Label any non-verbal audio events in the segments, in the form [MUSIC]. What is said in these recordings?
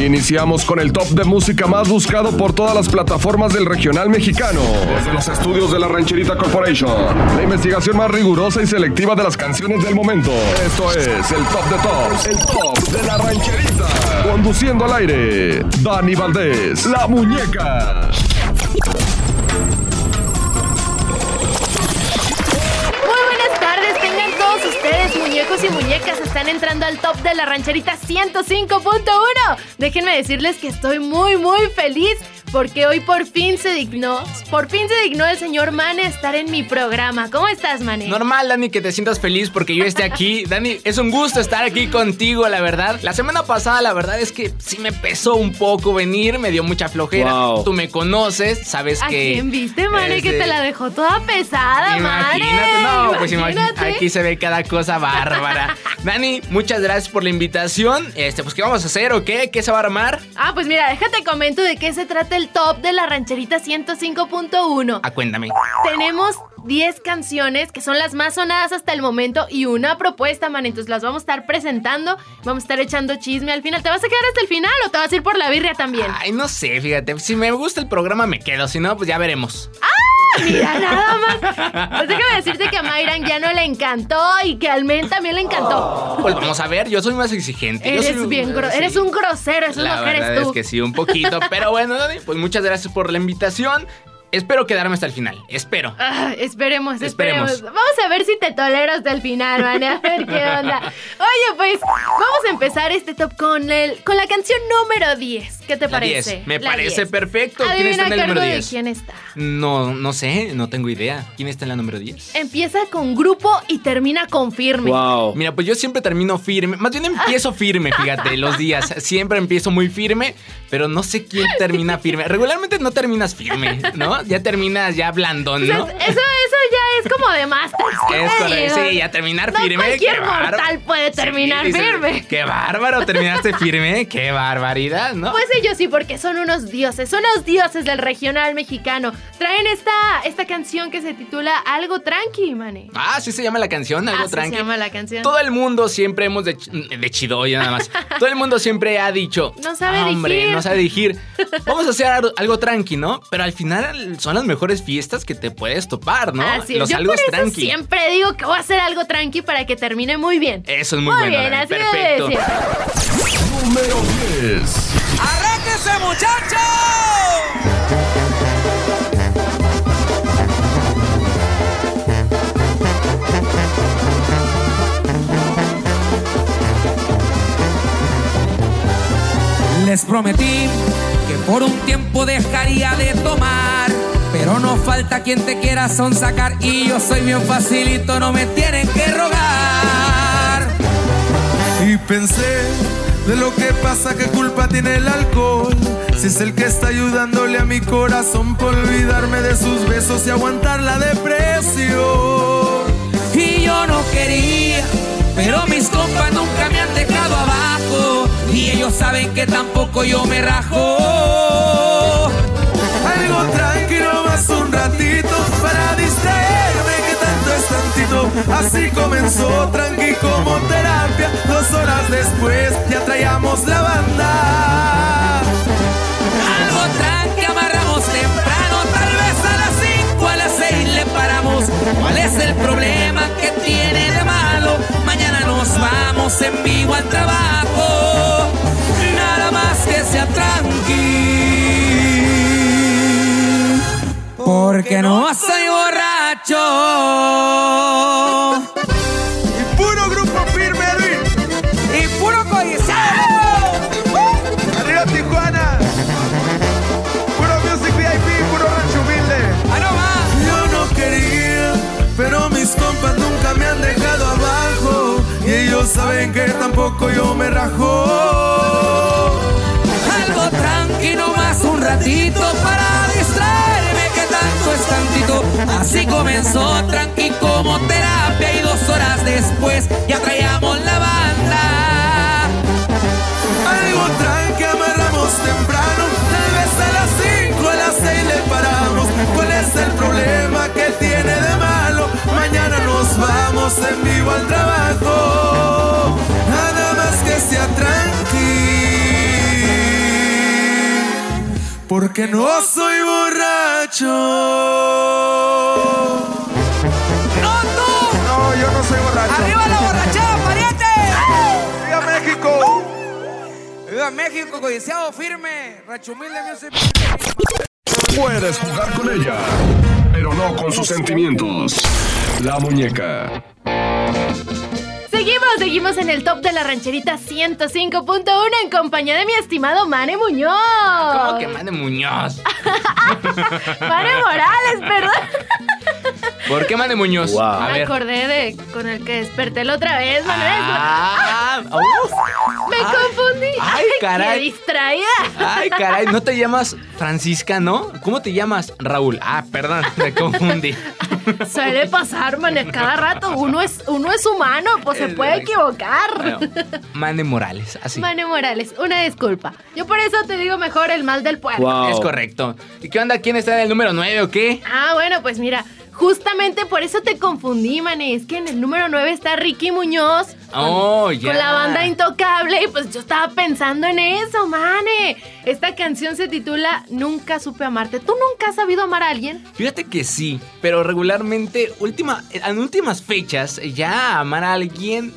Iniciamos con el top de música más buscado por todas las plataformas del regional mexicano. Desde los estudios de la Rancherita Corporation. La investigación más rigurosa y selectiva de las canciones del momento. Esto es el top de tops. El top de la Rancherita. Conduciendo al aire. Dani Valdés. La muñeca. Y muñecas, están entrando al top de la rancherita 105.1. Déjenme decirles que estoy muy, muy feliz porque hoy por fin se dignó, por fin se dignó el señor Mane a estar en mi programa. ¿Cómo estás, Mane? Normal, Dani, que te sientas feliz porque yo esté aquí. [LAUGHS] Dani, es un gusto estar aquí contigo, la verdad. La semana pasada, la verdad es que sí me pesó un poco venir, me dio mucha flojera. Wow. Tú me conoces, sabes ¿A que. quién viste, Mane, que este, te la dejó toda pesada, Imagínate, Mane? no, pues Imagínate. aquí se ve cada cosa bárbara. [LAUGHS] Dani, muchas gracias por la invitación. Este, pues, ¿qué vamos a hacer o qué? ¿Qué se va a armar? Ah, pues mira, déjate comento de qué se trata el top de la rancherita 105.1. Ah, cuéntame. Tenemos 10 canciones que son las más sonadas hasta el momento y una propuesta, man. Entonces las vamos a estar presentando, vamos a estar echando chisme al final. ¿Te vas a quedar hasta el final o te vas a ir por la birria también? Ay, no sé, fíjate. Si me gusta el programa, me quedo. Si no, pues ya veremos. Mira, nada más. Pues déjame decirte que a Mayran ya no le encantó y que al Men también le encantó. Pues vamos a ver, yo soy más exigente. Eres soy- bien gro- sí. eres un grosero, eso La que verdad eres tú. es que sí, un poquito. Pero bueno, Dani, pues muchas gracias por la invitación. Espero quedarme hasta el final. Espero. Ah, esperemos, esperemos, Esperemos. Vamos a ver si te tolero hasta el final, man. A ver qué onda. Oye, pues vamos a empezar este top con el con la canción número 10. ¿Qué te La parece? 10. Me La parece 10. perfecto. ¿Quién Adivina está en el número de 10? quién está. No, no sé, no tengo idea. ¿Quién está en la número 10? Empieza con grupo y termina con firme. Wow. Mira, pues yo siempre termino firme. Más bien empiezo firme, fíjate, los días. Siempre empiezo muy firme, pero no sé quién termina firme. Regularmente no terminas firme, ¿no? Ya terminas ya blandón, O sea, ¿no? eso, eso ya es como de masters. ¿qué Es correcto, sí, ya terminar No firme. cualquier mortal puede terminar Sí, firme. Qué bárbaro, terminaste firme, qué barbaridad, ¿no? Pues ellos sí, porque son unos dioses, son los dioses del regional mexicano. Traen esta, esta canción que se titula Algo Tranqui, mane. Ah, sí se llama la canción, algo Así tranqui. se llama la canción. Todo el mundo siempre hemos de, de chidoya nada más. [LAUGHS] Todo el mundo siempre ha dicho, No sabe "Ah, hombre, dirigir". no sabe dirigir. [LAUGHS] Vamos a hacer algo, algo tranqui, ¿no? Pero al final son las mejores fiestas que te puedes topar, ¿no? Así es. Los Yo algo por eso tranqui. siempre digo que voy a hacer algo tranqui para que termine muy bien. Eso es muy, Muy bueno. bien, Dani, así Perfecto. Número 10. ¡Arréquese, muchacho! Les prometí que por un tiempo dejaría de tomar. Pero no falta quien te quiera sonsacar. Y yo soy bien facilito, no me tienen que rogar. Y pensé de lo que pasa, qué culpa tiene el alcohol. Si es el que está ayudándole a mi corazón por olvidarme de sus besos y aguantar la depresión. Y yo no quería, pero mis compas nunca me han dejado abajo. Y ellos saben que tampoco yo me rajo. Algo un ratito para distraerme que tanto es tantito. Así comenzó tranqui como terapia. Dos horas después ya traíamos la banda. Algo tranqui, amarramos temprano, tal vez a las 5, a las 6 le paramos. ¿Cuál es el problema que tiene de malo? Mañana nos vamos en vivo al trabajo. Nada más que sea tranqui. Porque no soy borracho. Y puro grupo firme, Luis. Y puro codiciado. Arriba Tijuana. Puro Music VIP, puro rancho humilde. ¡Ah! Yo no quería, pero mis compas nunca me han dejado abajo. Y ellos saben que tampoco yo me rajo. Algo tranquilo más un ratito para Así comenzó tranqui como terapia y dos horas después ya traíamos la banda. Algo tranqui, amarramos temprano. Tal vez a las 5, a las 6 le paramos. ¿Cuál es el problema que tiene de malo? Mañana nos vamos en vivo al trabajo. Nada más que sea tranqui. porque no soy borracho. ¡No tú! No, yo no soy borracho. ¡Arriba la borrachera, pariente! ¡Viva México! ¡Viva México, codiciado firme! Racho Humilde Music. Puedes jugar con ella, pero no con sus sentimientos. La muñeca. Seguimos, en el top de la rancherita 105.1 en compañía de mi estimado Mane Muñoz. ¿Cómo que mande Muñoz? [LAUGHS] Mane Morales, perdón. ¿Por qué mande Muñoz? A Me ver. acordé de con el que desperté la otra vez, Manuel. Ah, uf. [LAUGHS] Me Ay, confundí. ay, caray. Qué distraída. Ay, caray, ¿no te llamas Francisca, no? ¿Cómo te llamas? Raúl. Ah, perdón, me confundí. [LAUGHS] Suele pasar, manes, cada rato. Uno es, uno es humano, pues se puede equivocar. Bueno, Mane Morales, así. Mane Morales, una disculpa. Yo por eso te digo mejor el mal del pueblo. Es correcto. ¿Y qué onda? ¿Quién está en el número 9 o qué? Ah, bueno, pues mira, justamente por eso te confundí, Mane. Es que en el número 9 está Ricky Muñoz. con- Oh, ya. Con la banda Intocable. Y pues yo estaba pensando en eso, Mane. Esta canción se titula Nunca supe amarte. ¿Tú nunca has sabido amar a alguien? Fíjate que sí, pero regularmente, última, en últimas fechas, ya amar a alguien,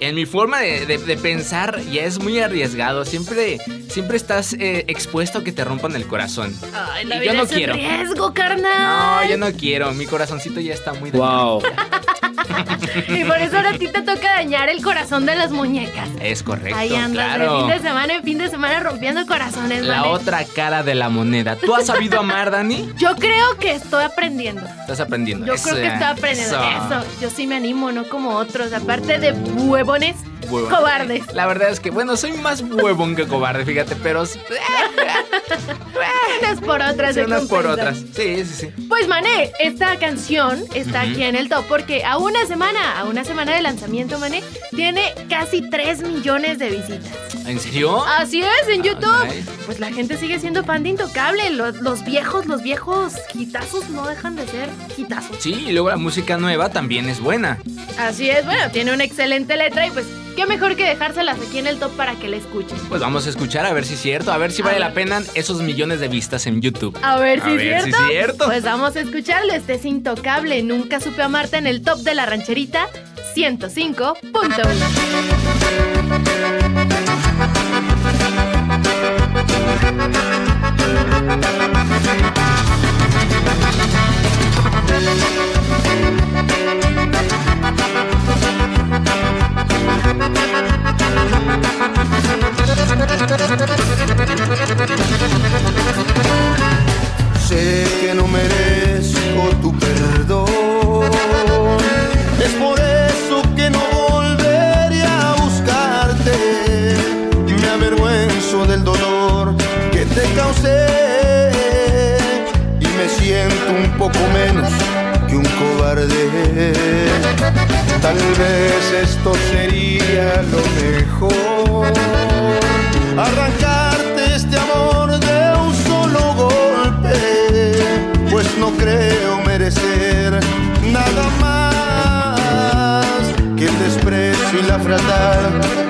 en mi forma de, de- de pensar, ya es muy arriesgado. Siempre, siempre estás eh, expuesto a que te rompan el corazón. Ay, Y yo no es un quiero. riesgo, carnal. No, yo no quiero. Mi corazoncito ya está muy dañado. Wow. [LAUGHS] Y por eso ahora a ti te toca dañar el corazón de las muñecas. Es correcto, Ahí andas de claro. fin de semana en fin de semana rompiendo corazones, La otra cara de la moneda. ¿Tú has sabido [LAUGHS] amar, Dani? Yo creo que estoy aprendiendo. Estás aprendiendo. Yo Eso, creo que estoy aprendiendo eso. eso. Yo sí me animo, no como otros. Aparte de huevones, Huevón. cobardes. La verdad es que, bueno, soy más huevón que cobarde, fíjate, pero... Unas por otras. Sí, unas por otras. Sí, sí, sí. Pues Mané, esta canción está aquí en el top porque a una semana, a una semana de lanzamiento, Mané, tiene casi 3 millones de visitas. ¿En serio? Así es, en Ah, YouTube. nice. Pues la gente sigue siendo fan de Intocable. Los, los viejos, los viejos hitazos no dejan de ser hitazos. Sí, y luego la música nueva también es buena. Así es, bueno, tiene una excelente letra y pues qué mejor que dejárselas aquí en el top para que la escuchen. Pues vamos a escuchar a ver si es cierto, a ver si A vale ver. la pena esos millones de vistas en YouTube. A ver si A es ver si cierto. es cierto. Pues vamos a escucharlo. Este es Intocable. Nunca supe amarte en el top de la rancherita 105.1. Sé que no merezco tu perdón. Es por eso que no volveré a buscarte. Me avergüenzo del dolor que te causé. Y me siento un poco menos que un cobarde. Tal vez esto sería lo mejor.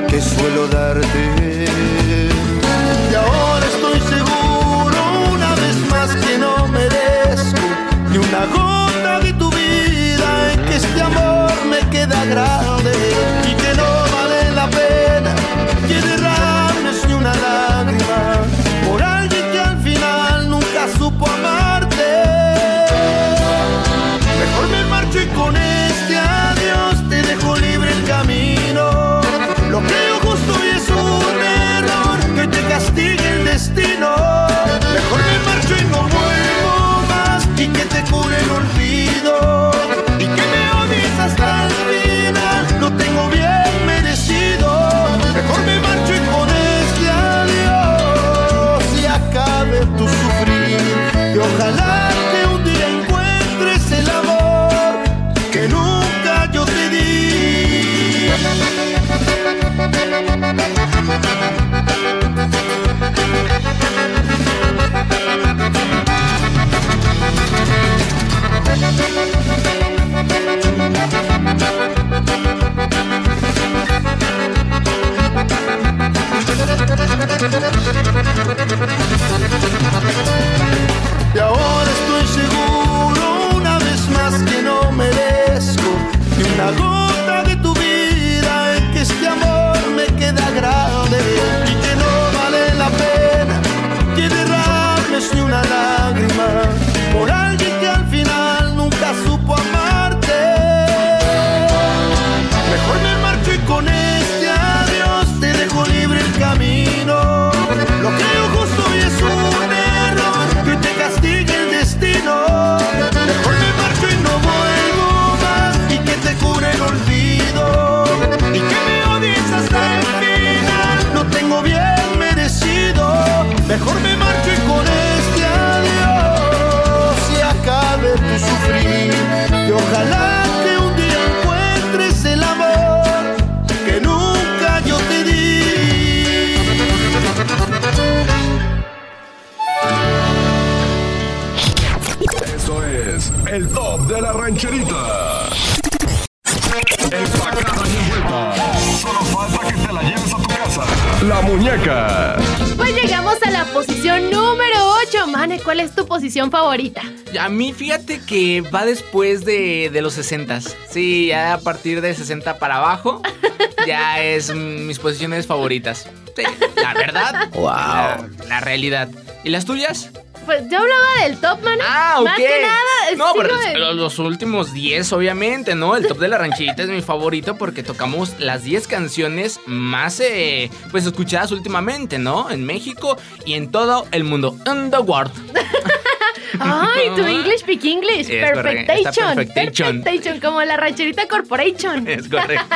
Que suelo darte. Y ahora estoy seguro una vez más que no merezco ni una gota rancherita. Empacada y envuelta. Solo falta que te la lleves a tu casa. La muñeca. Pues llegamos a la posición número 8. Mane, ¿cuál es tu posición favorita? A mí fíjate que va después de, de los 60. Sí, ya a partir de 60 para abajo, [LAUGHS] ya es mm, mis posiciones favoritas. Sí, la verdad. Wow. La, la realidad. ¿Y las tuyas? Pues yo hablaba del top, Mane. Ah, ok. Más que nada, No, pero de- los últimos 10, obviamente, ¿no? El top de la rancherita es mi favorito porque tocamos las 10 canciones más, eh, pues, escuchadas últimamente, ¿no? En México y en todo el mundo. In the world. Ay, tu [LAUGHS] English speak English. Es Perfectation. perfectation. Perfectation, como la rancherita corporation. Es correcto. [LAUGHS]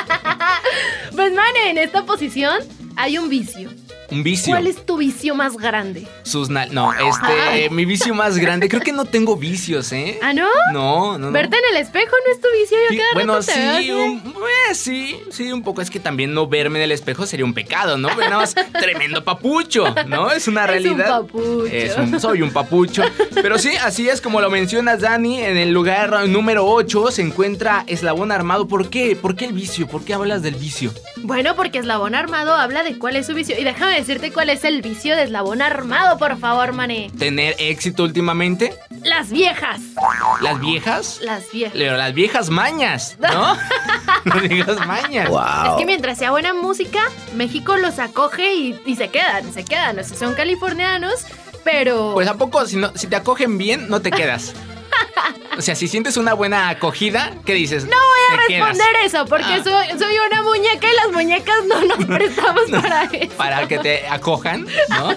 Pues, Mane, en esta posición hay un vicio. Un vicio. ¿Cuál es tu vicio más grande? Sus nal- No, este, mi vicio más grande. Creo que no tengo vicios, ¿eh? ¿Ah, no? No, no, no. Verte en el espejo no es tu vicio. Yo Sí, cada bueno, rato te veo así sí, un, eh, sí, sí, un poco. Es que también no verme en el espejo sería un pecado, ¿no? Pero nada más [LAUGHS] tremendo papucho, ¿no? Es una Es un realidad. papucho. Es un- soy un papucho. Pero sí, así es como lo mencionas, Dani. En el lugar número 8 se encuentra Eslabón Armado. ¿Por qué? ¿Por qué el vicio? ¿Por qué hablas del vicio? Bueno, porque Eslabón Armado habla de cuál es su vicio. Y déjame decirte cuál es el vicio de Eslabón Armado, por favor, Mane. ¿Tener éxito últimamente? Las viejas. ¿Las viejas? Las viejas. Pero las viejas mañas, ¿no? [LAUGHS] las viejas mañas. Es que mientras sea buena música, México los acoge y, y se quedan, se quedan. O sea, son californianos, pero... Pues a poco, si, no, si te acogen bien, no te quedas. [LAUGHS] O sea, si sientes una buena acogida, ¿qué dices? no voy a quedas. responder eso, porque Ah. soy, soy una muñeca y las muñecas no nos [LAUGHS] prestamos para eso. Para que te acojan, ¿no?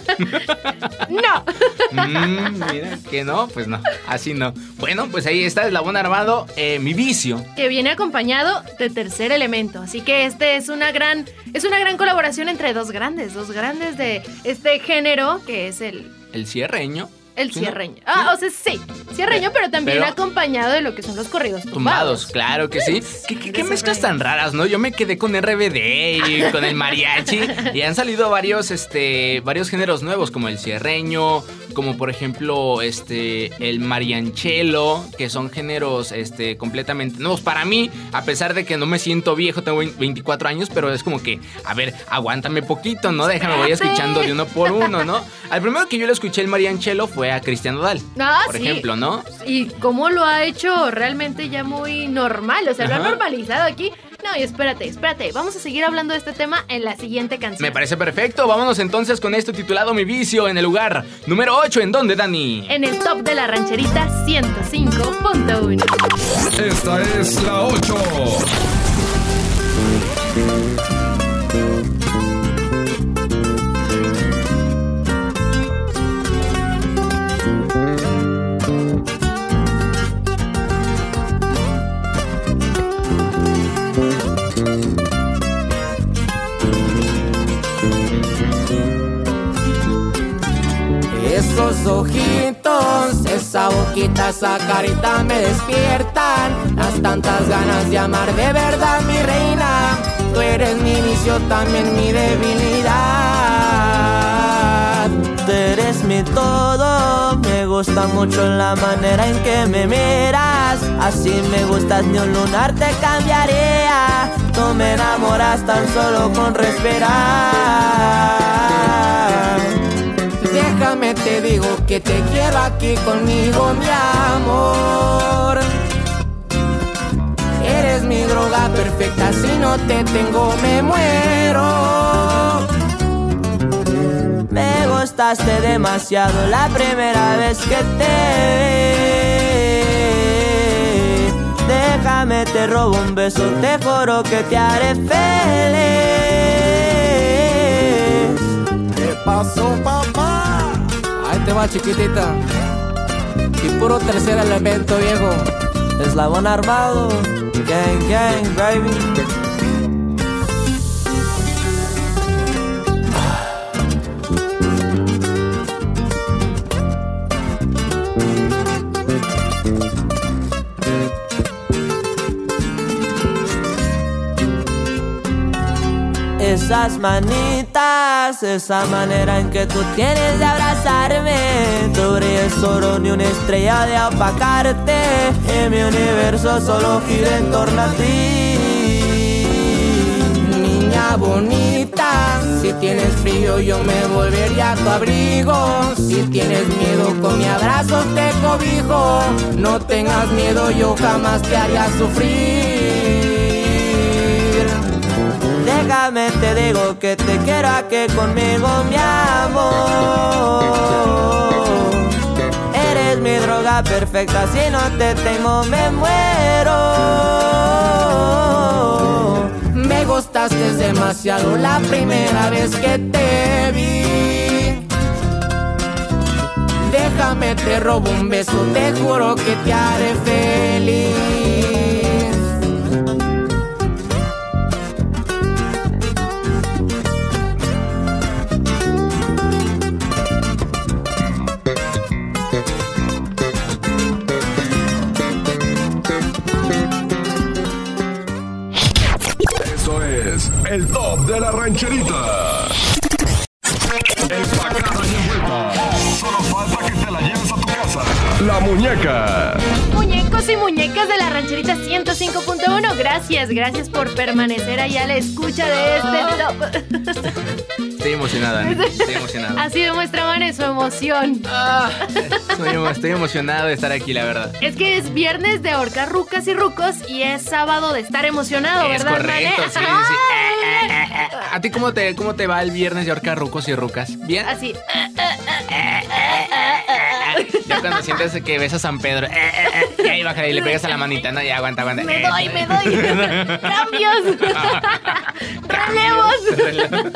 No. Mm, mira, que no, pues no, así no. Bueno, pues ahí está Eslabón Armado, eh, mi vicio. que viene acompañado de tercer elemento. Así que este es una gran, es una gran colaboración entre dos grandes, dos grandes de este género que es el, El cierreño. El ¿Sí, cierreño. Ah, o sea, sí, cierreño, pero también Pero- acompañado de lo que son los corridos tumbados. Tumbados, claro que sí. ¿Qué, qué- qué mezclas tan raras, no? Yo me quedé con RBD y [LAUGHS] con el mariachi. Y han salido varios, este, varios géneros nuevos, como el cierreño, como por ejemplo, este, el marianchelo, que son géneros, este, completamente nuevos para mí, a pesar de que no me siento viejo, tengo 24 años, pero es como que, a ver, aguántame poquito, ¿no? Déjame, voy escuchando de uno por uno, ¿no? Al primero que yo le escuché el marianchelo fue a Cristian Nodal, Ah, por sí. ejemplo, ¿no? Y cómo lo ha hecho realmente ya muy normal, o sea, lo ha normalizado aquí. No, y espérate, espérate, vamos a seguir hablando de este tema en la siguiente canción. Me parece perfecto. Vámonos entonces con esto titulado Mi vicio en el lugar número 8. ¿En dónde, Dani? En el top de la rancherita 105.1. Esta es la 8. Esos ojitos, esa boquita, esa carita me despiertan Las tantas ganas de amar de verdad, mi reina Tú eres mi vicio, también mi debilidad Tú eres mi todo, me gusta mucho la manera en que me miras. Así me gustas, ni un lunar te cambiaría. Tú me enamoras tan solo con respirar. Digo que te quiero aquí conmigo, mi amor Eres mi droga perfecta, si no te tengo me muero Me gustaste demasiado la primera vez que te. Déjame te robo un beso, te juro que te haré feliz. ¿Qué pasó, papá? Ahí chiquitita. Y puro tercer elemento, viejo. Eslabón armado, gang gang, baby. Esas manitas, esa manera en que tú tienes de abrazarme. Tu es oro ni una estrella de apacarte. En mi universo solo gira en torno a ti. Niña bonita, si tienes frío yo me volvería a tu abrigo. Si tienes miedo con mi abrazo te cobijo. No tengas miedo, yo jamás te haría sufrir. Déjame te digo que te quiero aquí conmigo, mi amor. Eres mi droga perfecta, si no te tengo me muero. Me gustaste demasiado la primera vez que te vi. Déjame te robo un beso, te juro que te haré feliz. De la rancherita. Empacada y envuelta. Solo falta que te la lleves a tu casa. La muñeca. Muñecos y muñecas de la rancherita 105.1, gracias, gracias por permanecer ahí a la escucha de este top. Estoy emocionada, estoy [LAUGHS] emocionada. Así demuestra su emoción. Ah, estoy, emo- estoy emocionado de estar aquí, la verdad. Es que es viernes de ahorcar rucas y rucos y es sábado de estar emocionado, Es ¿verdad, correcto, Mane? sí, sí, sí. ¿A ti cómo te, cómo te va el viernes de ahorcar rucos y rucas? ¿Bien? Así. Ya cuando sientes que ves a San Pedro, eh, eh, eh, y ahí baja y le pegas a la manita, no, ya aguanta, aguanta. Me doy, me doy. [LAUGHS] Cambios. [LAUGHS] Relevos. [LAUGHS]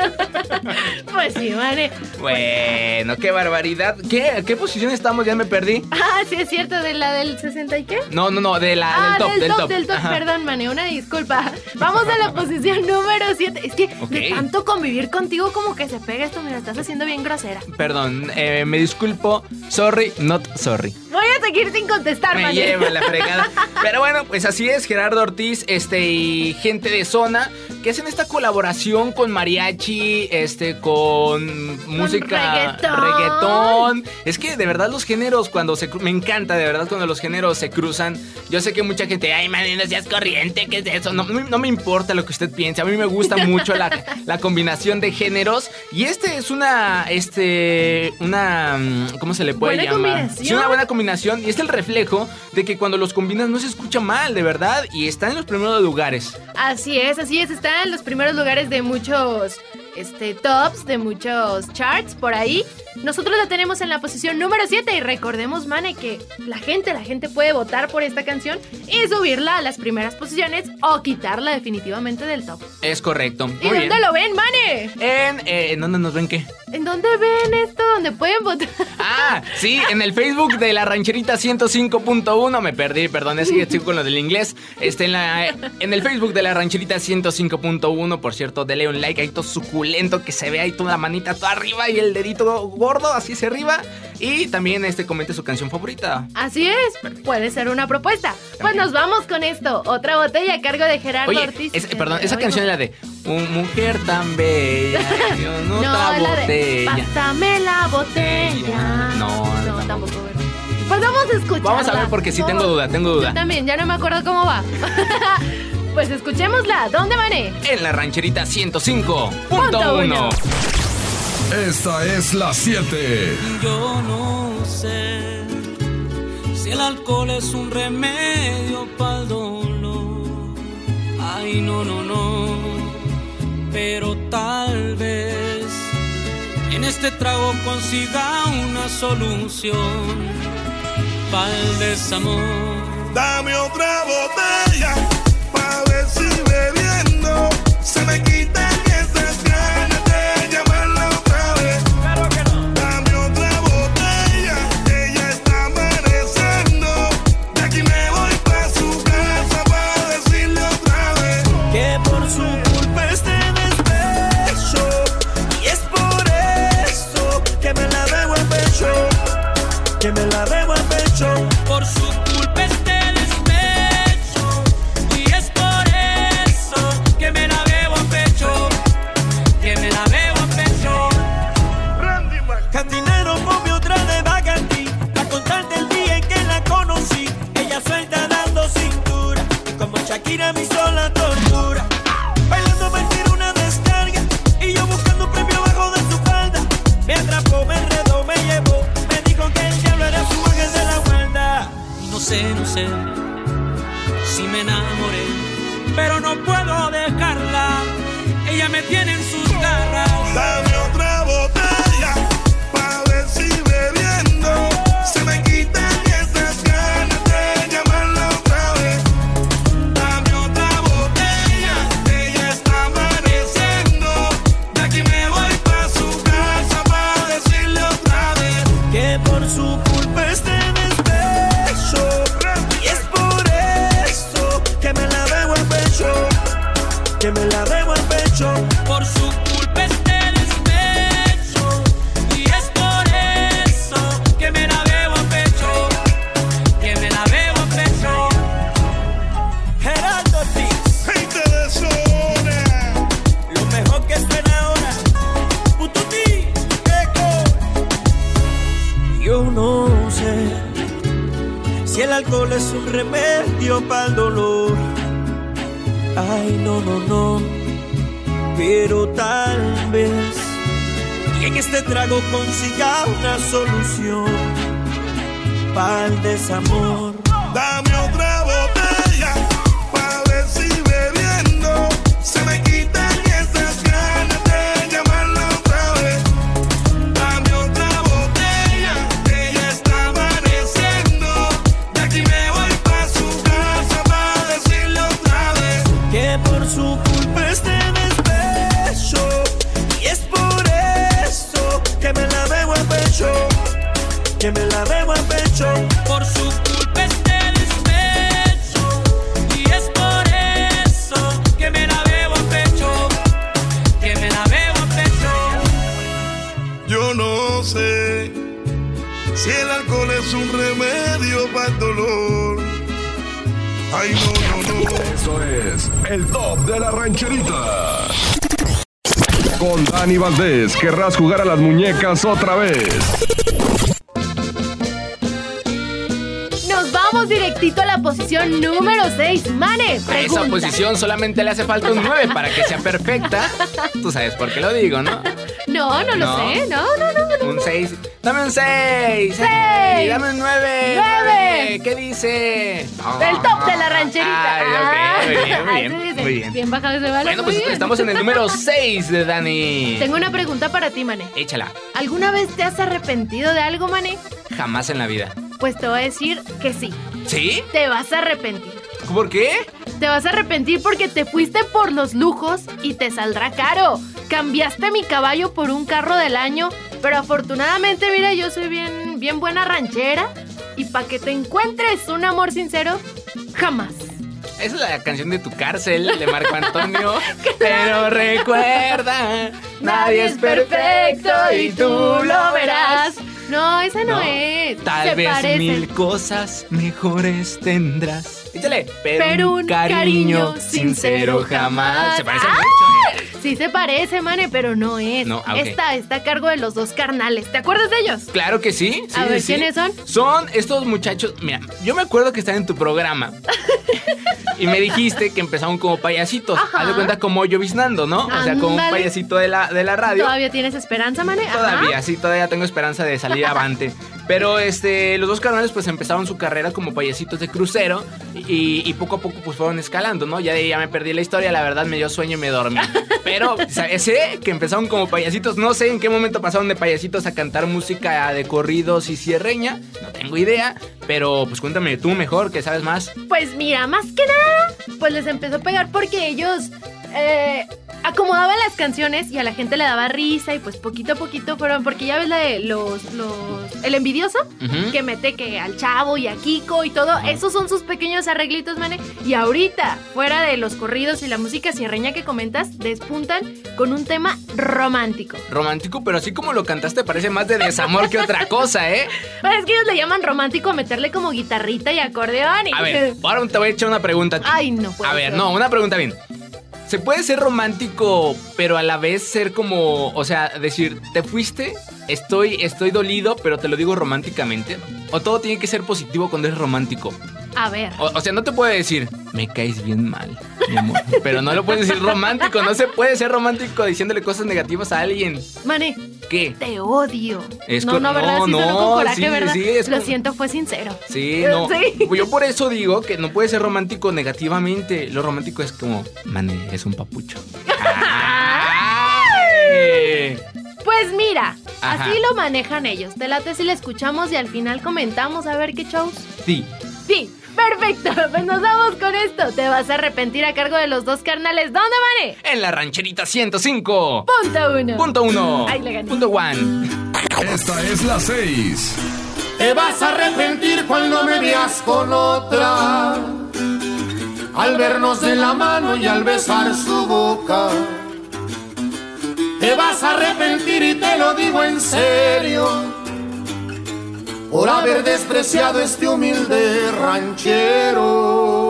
Pues sí, Mane. Bueno, qué barbaridad. ¿Qué, ¿Qué posición estamos? Ya me perdí. Ah, sí es cierto, de la del 60 y qué? No, no, no, de la, Ah, del top, del, del top, top. del top, Ajá. perdón, Mane, una disculpa. Vamos a la [LAUGHS] posición número 7. Es que de tanto convivir contigo como que se pega esto, me lo estás haciendo bien grosera. Perdón, eh, me disculpo. Sorry, not sorry. Voy a seguir sin contestar, Me lleva la fregada. Pero bueno, pues así es, Gerardo Ortiz, este, y gente de zona que hacen esta colaboración con mariachi, este, con música reggaetón. reggaetón. Es que de verdad los géneros cuando se me encanta de verdad cuando los géneros se cruzan. Yo sé que mucha gente, ay, man, no seas corriente, ¿qué es eso? No, no, me importa lo que usted piense. A mí me gusta [LAUGHS] mucho la, la combinación de géneros y este es una, este, una, mm, ¿cómo se le puede Buena llamar? Sí, una buena combinación y es el reflejo de que cuando los combinas no se escucha mal, de verdad, y está en los primeros lugares. Así es, así es. Está en los primeros lugares de muchos este, tops, de muchos charts por ahí. Nosotros la tenemos en la posición número 7 y recordemos, Mane, que la gente, la gente puede votar por esta canción y subirla a las primeras posiciones o quitarla definitivamente del top. Es correcto. ¿Y Muy dónde bien. lo ven, Mane? En, eh, ¿en dónde nos ven qué? ¿En dónde ven esto? ¿Dónde pueden votar? Ah, sí, en el Facebook de la rancherita 105.1. Me perdí, perdón, es que estoy con lo del inglés. Este, en, la, en el Facebook de la rancherita 105.1. Por cierto, dele un like ahí todo suculento que se vea ahí toda la manita toda arriba y el dedito gordo así hacia arriba. Y también este comente su canción favorita. Así es, puede ser una propuesta. Pues También. nos vamos con esto. Otra botella a cargo de Gerardo Oye, Ortiz. es- perdón, esa oigo. canción es la de Un mujer tan bella, [LAUGHS] no, No, otra la de botella. Pásame la botella. No, no, tampoco. tampoco. ¿verdad? Pues vamos a escuchar. Vamos a ver porque sí tengo duda, tengo duda. Yo también, ya no me acuerdo cómo va. [LAUGHS] pues escuchémosla. ¿Dónde mané? En la rancherita Punto 105.1. uno. Esta es la 7. Yo no sé si el alcohol es un remedio para el dolor. Ay, no, no, no. Pero tal vez en este trago consiga una solución para el desamor. Dame otra botella se me sé si me enamoré, pero no puedo dejarla. Ella me tiene en sus garras. Consiga una solución para el desamor. Dame dolor. Ay, no, no, no. Eso es el top de la rancherita. Con Dani Valdés, querrás jugar a las muñecas otra vez. Nos vamos directito a la posición número 6. Mane, A esa pregunta. posición solamente le hace falta un 9 para que sea perfecta. Tú sabes por qué lo digo, ¿no? No, no lo No. sé. No, no, no. no. Un 6. Dame un 6. Seis. Dame un 9. Nueve. ¿Qué dice? El top de la rancherita. Ay, ok, muy bien, muy Ay, bien, sí, sí. muy bien. Bien bajado ese balón. Bueno, muy pues bien. estamos en el número 6 de Dani. Tengo una pregunta para ti, Mane. Échala. ¿Alguna vez te has arrepentido de algo, Mane? Jamás en la vida. Pues te voy a decir que sí. ¿Sí? Te vas a arrepentir. ¿Por qué? Te vas a arrepentir porque te fuiste por los lujos y te saldrá caro. Cambiaste mi caballo por un carro del año, pero afortunadamente, mira, yo soy bien, bien buena ranchera. Y para que te encuentres un amor sincero, jamás. Esa es la canción de tu cárcel de Marco Antonio. [LAUGHS] Pero recuerda, nadie es perfecto y tú lo verás. No, esa no, ¿No? es. Tal Se vez parecen. mil cosas mejores tendrás. Échale. Pero, Pero un cariño, sincero jamás. Se parece ¡Ah! mucho, ¿eh? Sí se parece, Mane, pero no es. No, ah, ok. Esta está a cargo de los dos carnales. ¿Te acuerdas de ellos? Claro que sí. sí, A ver, sí. ¿quiénes son? Son estos muchachos. Mira, yo me acuerdo que están en tu programa. [LAUGHS] y me dijiste que empezaron como payasitos. Ajá. Haz de cuenta como lloviznando, ¿no? O sea, como un payasito de la, de la radio. ¿Todavía tienes esperanza, Mane? Ajá. Todavía, sí, todavía tengo esperanza de salir avante. Pero este, los dos canales pues empezaron su carrera como payasitos de crucero y, poco a poco pues fueron escalando, ¿no? Ya ya me perdí la historia, la verdad me dio sueño y me dormí. Pero sé que empezaron como payasitos, no sé en qué momento pasaron de payasitos a cantar música de corridos y cierreña, no tengo idea, pero pues cuéntame tú mejor, que sabes más. Pues mira, más que nada, pues les empezó a pegar porque ellos eh, acomodaban las canciones y a la gente le daba risa y pues poquito a poquito fueron, porque ya ves la de los, los, el envidioso, que mete que al chavo y a Kiko y todo, esos son sus pequeños arreglitos, mane. Y ahorita, fuera de los corridos y la música cierreña que comentas, despuntan con un tema romántico. Romántico, pero así como lo cantaste parece más de desamor que otra cosa, ¿eh? Pero es que ellos le llaman romántico a meterle como guitarrita y acordeón y... A ver, ahora te voy a echar una pregunta. a ti. Ay, no puede A ver, ser. no, una pregunta bien. ¿Se puede ser romántico, pero a la vez ser como, o sea, decir, te fuiste, estoy, estoy dolido, pero te lo digo románticamente? ¿O todo tiene que ser positivo cuando es romántico? A ver. O, o sea, no te puede decir, me caes bien mal. mi amor. [LAUGHS] Pero no lo puedes decir romántico. No se puede ser romántico diciéndole cosas negativas a alguien. Mane, ¿Qué? te odio. Es no, no, ¿verdad? no, Sí, no, con coraje, sí, ¿verdad? sí, es Lo con- siento, fue sincero. Sí, [LAUGHS] no. Sí. Yo por eso digo que no puede ser romántico negativamente. Lo romántico es como, mane, es un papucho. [LAUGHS] Pues mira, Ajá. así lo manejan ellos. Te late si le escuchamos y al final comentamos a ver qué shows. Sí. Sí, perfecto. Pues nos vamos con esto. Te vas a arrepentir a cargo de los dos carnales. ¿Dónde, Mane? En la rancherita 105. Punto uno. Punto uno. Ahí le gané. Punto one. Esta es la 6. Te vas a arrepentir cuando me veas con otra. Al vernos de la mano y al besar su boca. Te vas a arrepentir y te lo digo en serio. Por haber despreciado este humilde ranchero.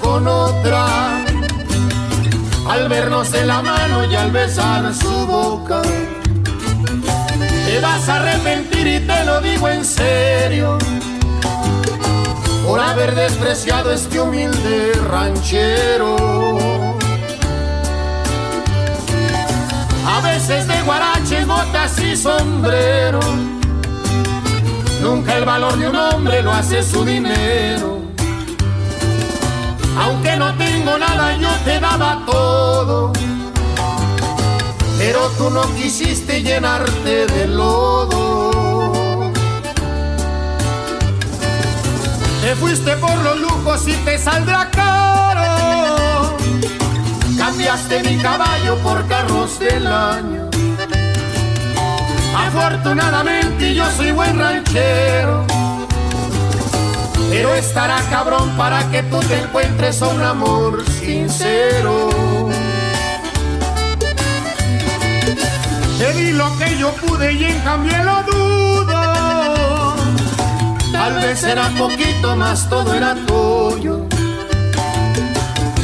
Con otra. Al vernos de la mano y al besar su boca. Te vas a arrepentir y te lo digo en serio. Por haber despreciado este humilde ranchero. A veces de guaraches, botas y sombrero. Nunca el valor de un hombre lo hace su dinero. Aunque no tengo nada, yo te daba todo. Pero tú no quisiste llenarte de lodo. Te fuiste por los lujos y te saldrá caro. Cambiaste mi caballo por carros del año. Afortunadamente yo soy buen ranchero. Pero estará cabrón para que tú te encuentres a un amor sincero. Te di lo que yo pude y en cambio lo dudo. Tal vez era poquito más, todo era tuyo.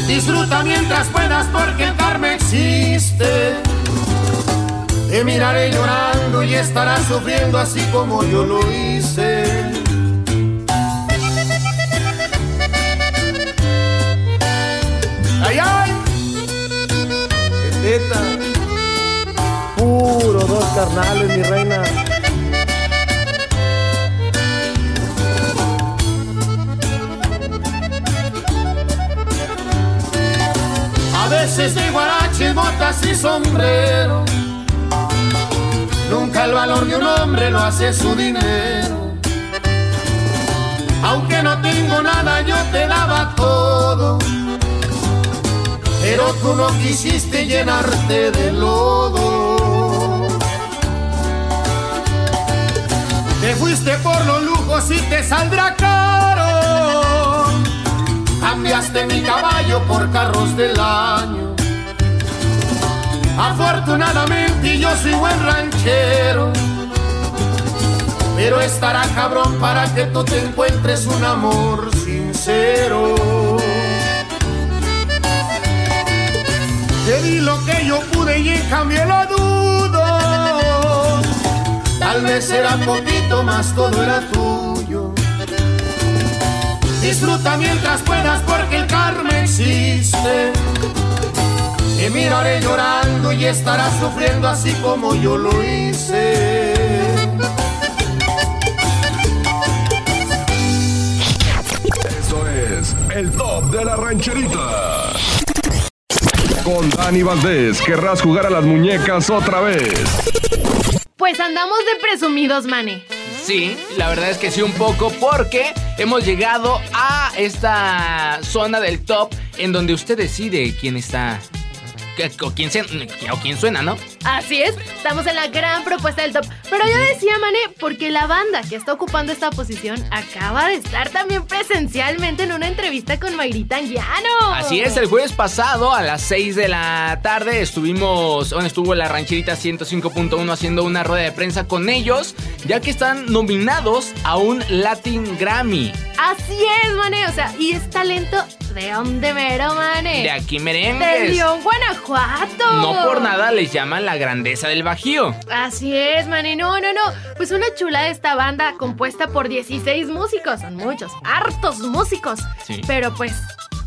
Disfruta mientras puedas porque el karma existe. Te miraré llorando y estarás sufriendo así como yo lo hice. Puro dos carnales, mi reina. A veces de guarache, botas y sombrero. Nunca el valor de un hombre lo hace su dinero. Aunque no tengo nada, yo te daba todo. Pero tú no quisiste llenarte de lodo. Te fuiste por los lujos y te saldrá caro. Cambiaste mi caballo por carros del año. Afortunadamente yo soy buen ranchero. Pero estará cabrón para que tú te encuentres un amor sincero. Cambio lo dudo. Tal vez era poquito más, todo era tuyo. Disfruta mientras puedas porque el karma existe. Te miraré llorando y estarás sufriendo así como yo lo hice. Esto es el top de la rancherita. Con Dani Valdés, querrás jugar a las muñecas otra vez. Pues andamos de presumidos, Mane. Sí, la verdad es que sí un poco porque hemos llegado a esta zona del top en donde usted decide quién está que- o quién, se- o quién suena, ¿no? Así es, estamos en la gran propuesta del top. Pero yo decía, Mane, porque la banda que está ocupando esta posición acaba de estar también presencialmente en una entrevista con Mayrita Anguiano. Así es, el jueves pasado a las 6 de la tarde estuvimos, bueno, estuvo la rancherita 105.1 haciendo una rueda de prensa con ellos, ya que están nominados a un Latin Grammy. Así es, Mane, o sea, y es talento de donde mero, Mane. De aquí De merengues. León, Guanajuato. No por nada les llaman la grandeza del Bajío. Así es, Mane. No, no, no. Pues una chula de esta banda compuesta por 16 músicos. Son muchos, hartos músicos. Sí. Pero pues.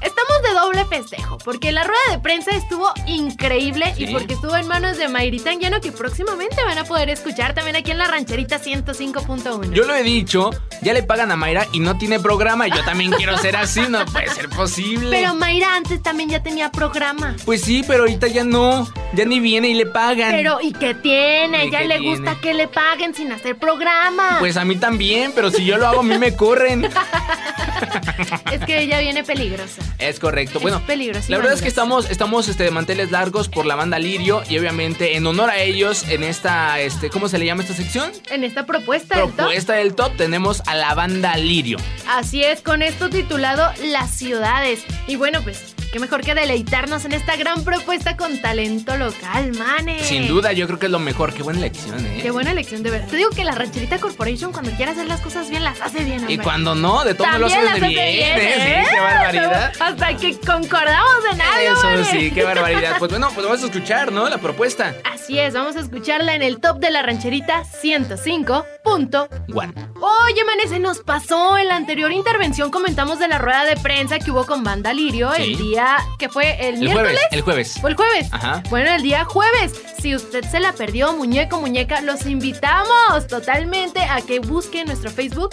Estamos de doble festejo, porque la rueda de prensa estuvo increíble Sí. y porque estuvo en manos de Mayrita Anguiano, que próximamente van a poder escuchar también aquí en la rancherita 105.1. Yo lo he dicho, ya le pagan a Mayra y no tiene programa. y Yo también quiero ser así, no puede ser posible. Pero Mayra antes también ya tenía programa. Pues sí, pero ahorita ya no. Ya ni viene y le pagan. Pero, ¿y qué tiene? A ¿Y ella qué le tiene? gusta que le paguen sin hacer programa. Pues a mí también, pero si yo lo hago, a mí me corren. [LAUGHS] es que ella viene peligrosa. Es correcto. Bueno, peligrosísima, la verdad es que estamos, estamos este, de manteles largos por la banda Lirio y obviamente en honor a ellos en esta, este, ¿cómo se le llama esta sección? En esta propuesta, del top. Propuesta del top tenemos a la banda Lirio. Así es, con esto titulado Las ciudades. Y bueno, pues, qué mejor que deleitarnos en esta gran propuesta con talento local, mane. Sin duda, yo creo que es lo mejor. Qué buena elección, ¿eh? Qué buena elección, de verdad. Te digo que la Rancherita Corporation, cuando quiere hacer las cosas bien, las hace bien, Y hombre. cuando no, de todo lo También haces las de hace bien, ¿eh? ¿eh? Sí, qué barbaridad. Hasta que concordamos en algo, Eso sí, qué barbaridad. Pues bueno, pues vamos a escuchar, ¿no? La propuesta. Así es, vamos a escucharla en el top de la rancherita 105.1. Juan. Oye, Mane, se nos pasó. En la anterior intervención comentamos de la rueda de prensa que hubo con Banda Lirio Sí. el día que fue el, El miércoles. jueves, el jueves. Fue el jueves. Ajá. Bueno, el día jueves. Si usted se la perdió, muñeco, muñeca, los invitamos totalmente a que busque nuestro Facebook,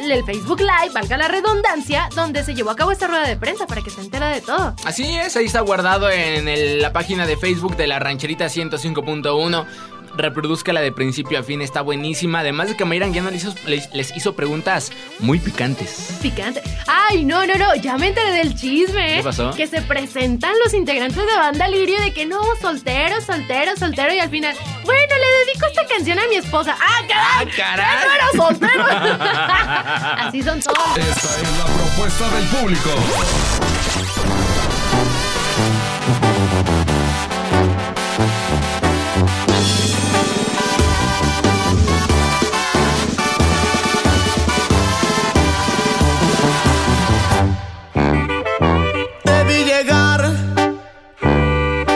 el Facebook Live, valga la redundancia, donde se llevó a cabo esta rueda de prensa para que se entera de todo. Así es, ahí está guardado en el- la página de Facebook de la rancherita 105.1. Reproduzcala de principio a fin, está buenísima. Además de que Mayra ya les hizo, les, les hizo preguntas muy picantes. Picante. Ay, no, no, no, ya me enteré del chisme. ¿eh? ¿Qué pasó? Que se presentan los integrantes de Banda Lirio de que no, soltero, soltero, soltero y al final, bueno, le dedico esta canción a mi esposa. ¡Ah, caray! ¡Ah, caray! ¡No era soltero! [LAUGHS] [LAUGHS] Así son todos. Esta es la propuesta del público.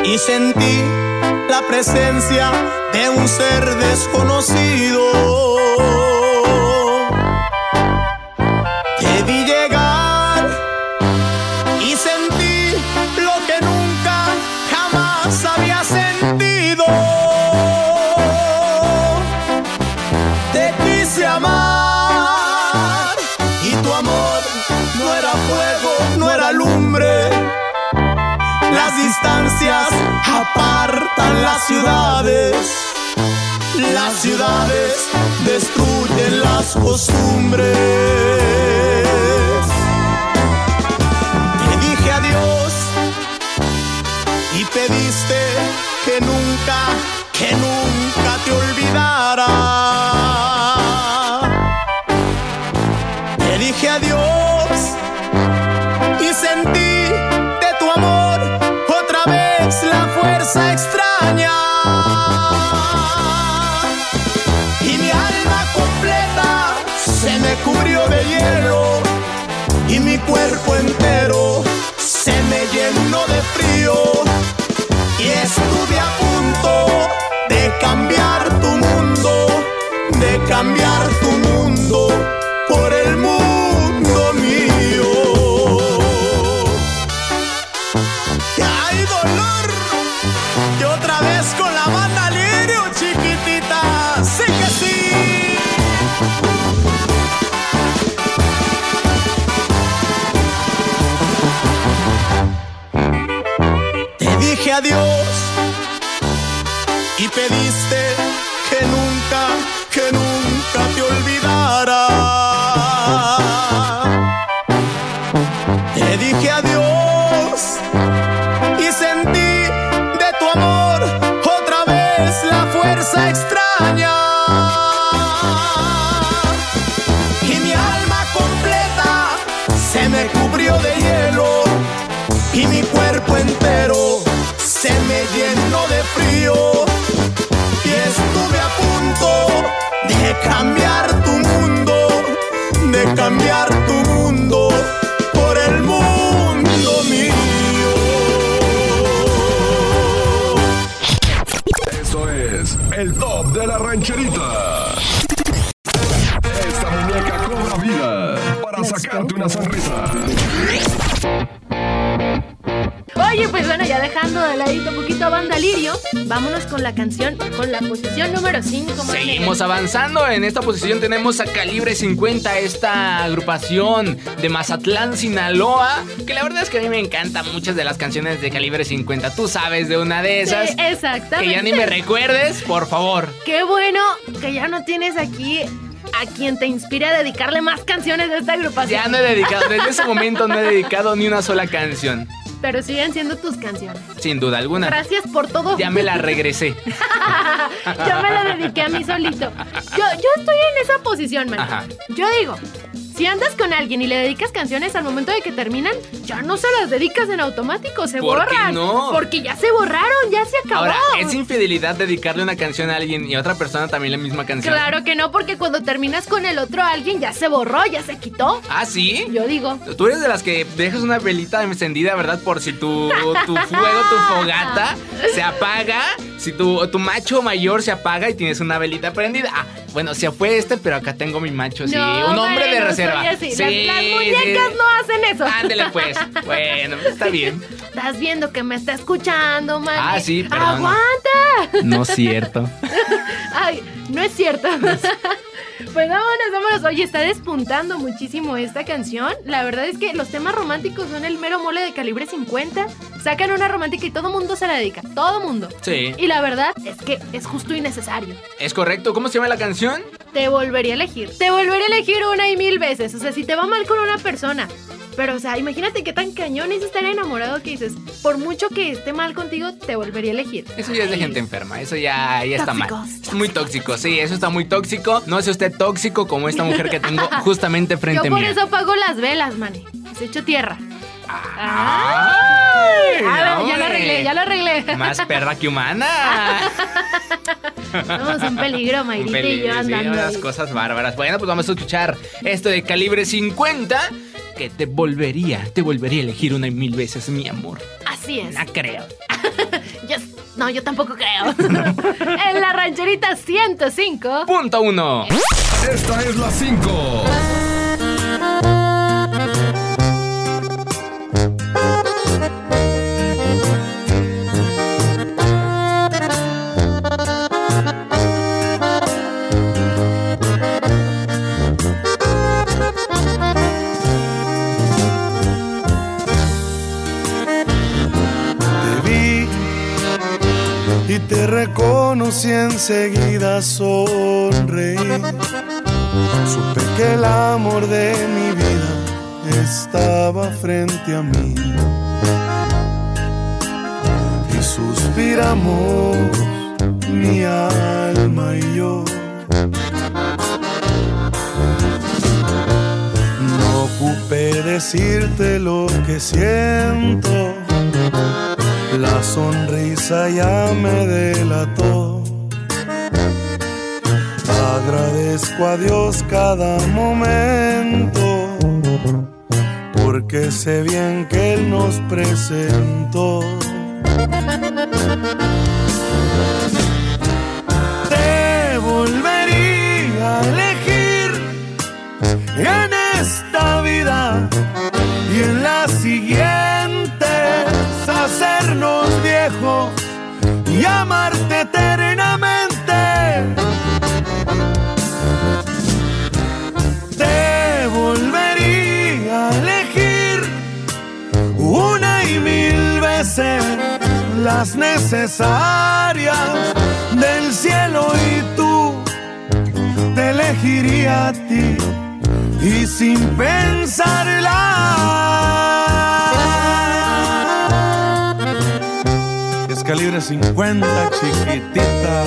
Y sentí la presencia de un ser desconocido. Apartan las ciudades. Las ciudades destruyen las costumbres. Te dije adiós y pediste que nunca, que nunca te olvidara. Cuerpo entero vámonos con la canción, con la posición número 5. Seguimos avanzando. En esta posición tenemos a Calibre 50, esta agrupación de Mazatlán, Sinaloa. Que la verdad es que a mí me encantan muchas de las canciones de Calibre 50. Tú sabes de una de esas. Sí, exactamente. que ya ni me recuerdes, por favor. Qué bueno que ya no tienes aquí a quien te inspire a dedicarle más canciones de esta agrupación. Ya no he dedicado, desde ese momento no he dedicado ni una sola canción. Pero siguen siendo tus canciones. Sin duda alguna. Gracias por todo. Ya me la regresé. [LAUGHS] Yo me la dediqué a mí solito. Yo, yo estoy en esa posición, man. Ajá. Yo digo, si andas con alguien y le dedicas canciones al momento de que terminan, ya no se las dedicas en automático, se ¿Por qué borran. no? Porque ya se borraron, ya se acabó. Ahora, ¿es infidelidad dedicarle una canción a alguien y a otra persona también la misma canción? Claro que no, porque cuando terminas con el otro alguien ya se borró, ya se quitó. ¿Ah, sí? Yo digo. Tú eres de las que dejas una velita encendida, ¿verdad? Por si tu, tu fuego, tu fogata se apaga. Si tu, tu macho mayor se apaga y tienes una velita prendida. Ah, bueno, se fue este, pero acá tengo mi macho, sí. No, un hombre de reserva. Soy así. Sí, las, las sí. muñecas no hacen eso. Ándele pues. Bueno, está bien. Estás viendo que me está escuchando, man. Ah, sí, perdón. ¡Aguanta! No es cierto. [LAUGHS] Ay, no es cierto. [LAUGHS] Pues vámonos, vámonos. Oye, está despuntando muchísimo esta canción. La verdad es que los temas románticos son el mero mole de calibre 50. Sacan una romántica y todo mundo se la dedica. Todo mundo. Sí. Y la verdad es que es justo y necesario. ¿Es correcto? ¿Cómo se llama la canción? Te volvería a elegir. Te volvería a elegir una veces. O sea, si te va mal con una persona. Pero, o sea, imagínate qué tan cañón es estar enamorado que dices, por mucho que esté mal contigo, te volvería a elegir. Eso ya es de gente enferma, eso ya, ya está mal. Tóxicos, Es muy tóxico, sí, eso está muy tóxico. No sea usted tóxico como esta mujer que tengo [LAUGHS] justamente Yo frente por mía. eso apago las velas, mane. Se echo tierra. ¡Ay! A ver, ya lo arreglé, ya lo arreglé. Más perra que humana. [LAUGHS] Somos un peligro, Un Mayrita y peligro, yo sí, andando. unas cosas bárbaras. Bueno, pues vamos a escuchar esto de calibre 50 que te volvería, te volvería a elegir una y mil veces, mi amor. Así es. No creo. [LAUGHS] Yo- no, yo tampoco creo. [LAUGHS] en la rancherita 105. Punto uno. Esta es la 5. Te reconocí enseguida sonreí. Supe que el amor de mi vida estaba frente a mí. Y suspiramos mi alma y yo. No ocupé decirte lo que siento. La sonrisa ya me delató. Agradezco a Dios cada momento, porque sé bien que Él nos presentó. Te volvería a elegir y amarte eternamente. Te volvería a elegir una y mil veces las necesarias del cielo y tú te elegiría a ti y sin pensarla. Calibre 50, chiquitita.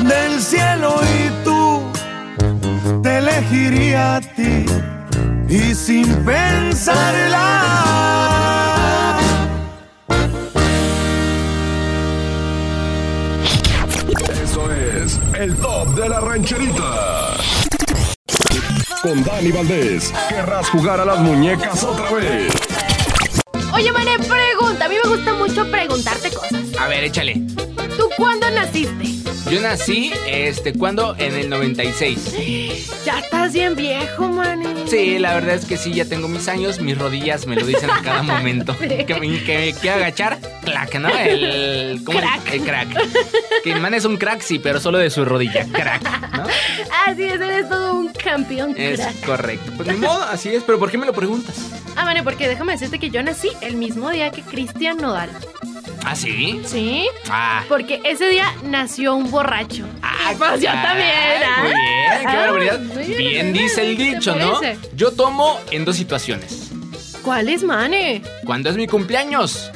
Del cielo y tú te elegiría a ti y sin pensarla. Eso es el top de la rancherita. Con Dani Valdés, ¿querrás jugar a las muñecas otra vez? Oye, Mané, pregunta. A mí me gusta mucho preguntarte cosas. A ver, échale. Yo nací, este, ¿cuándo? En el 96. Ya estás bien viejo, Mané. Sí, la verdad es que sí, ya tengo mis años, mis rodillas me lo dicen a cada momento. [LAUGHS] Sí. Que me, que me quiero agachar, clac, ¿no? El, ¿cómo Crack. El crack. Que el man es un crack, sí, pero solo de su rodilla, crack, ¿no? Así es, eres todo un campeón Es crack. correcto. Pues ni modo, así es, pero ¿por qué me lo preguntas? Ah, Mané, porque déjame decirte que yo nací el mismo día que Cristian Nodal. ¿Ah, sí? ¿Sí? Ah. Porque ese día nació un borracho. Ah, [LAUGHS] pues yo también, ¿ah? Muy bien, qué Ah, barbaridad. bien, dice el bien, ¿te dicho, ¿no? Yo tomo en dos situaciones. ¿Cuál es, Mane? Cuando es mi cumpleaños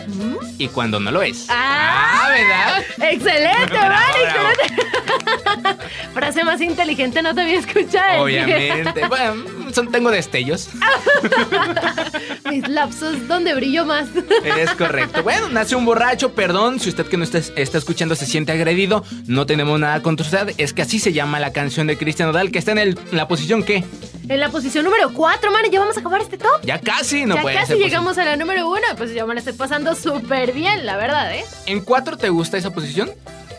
y cuando no lo es. Ah. ¿verdad? ¡Excelente, [LAUGHS] Mane! [LAUGHS] Frase más inteligente no te había escuchado. Obviamente. Bueno, son, tengo destellos. [LAUGHS] Mis lapsos donde brillo más. Es correcto. Bueno, nace un borracho, perdón, si usted que no está, está escuchando se siente agredido, no tenemos nada contra usted, es que así se llama la canción de Cristian Nodal, que está en, el- en la posición que En la posición número 4, Mane, ya vamos a acabar este top. ya casi no ya puede casi ser llegamos a la número 1. Pues yo me la estoy pasando súper bien, la verdad, ¿eh? ¿En cuatro te gusta esa posición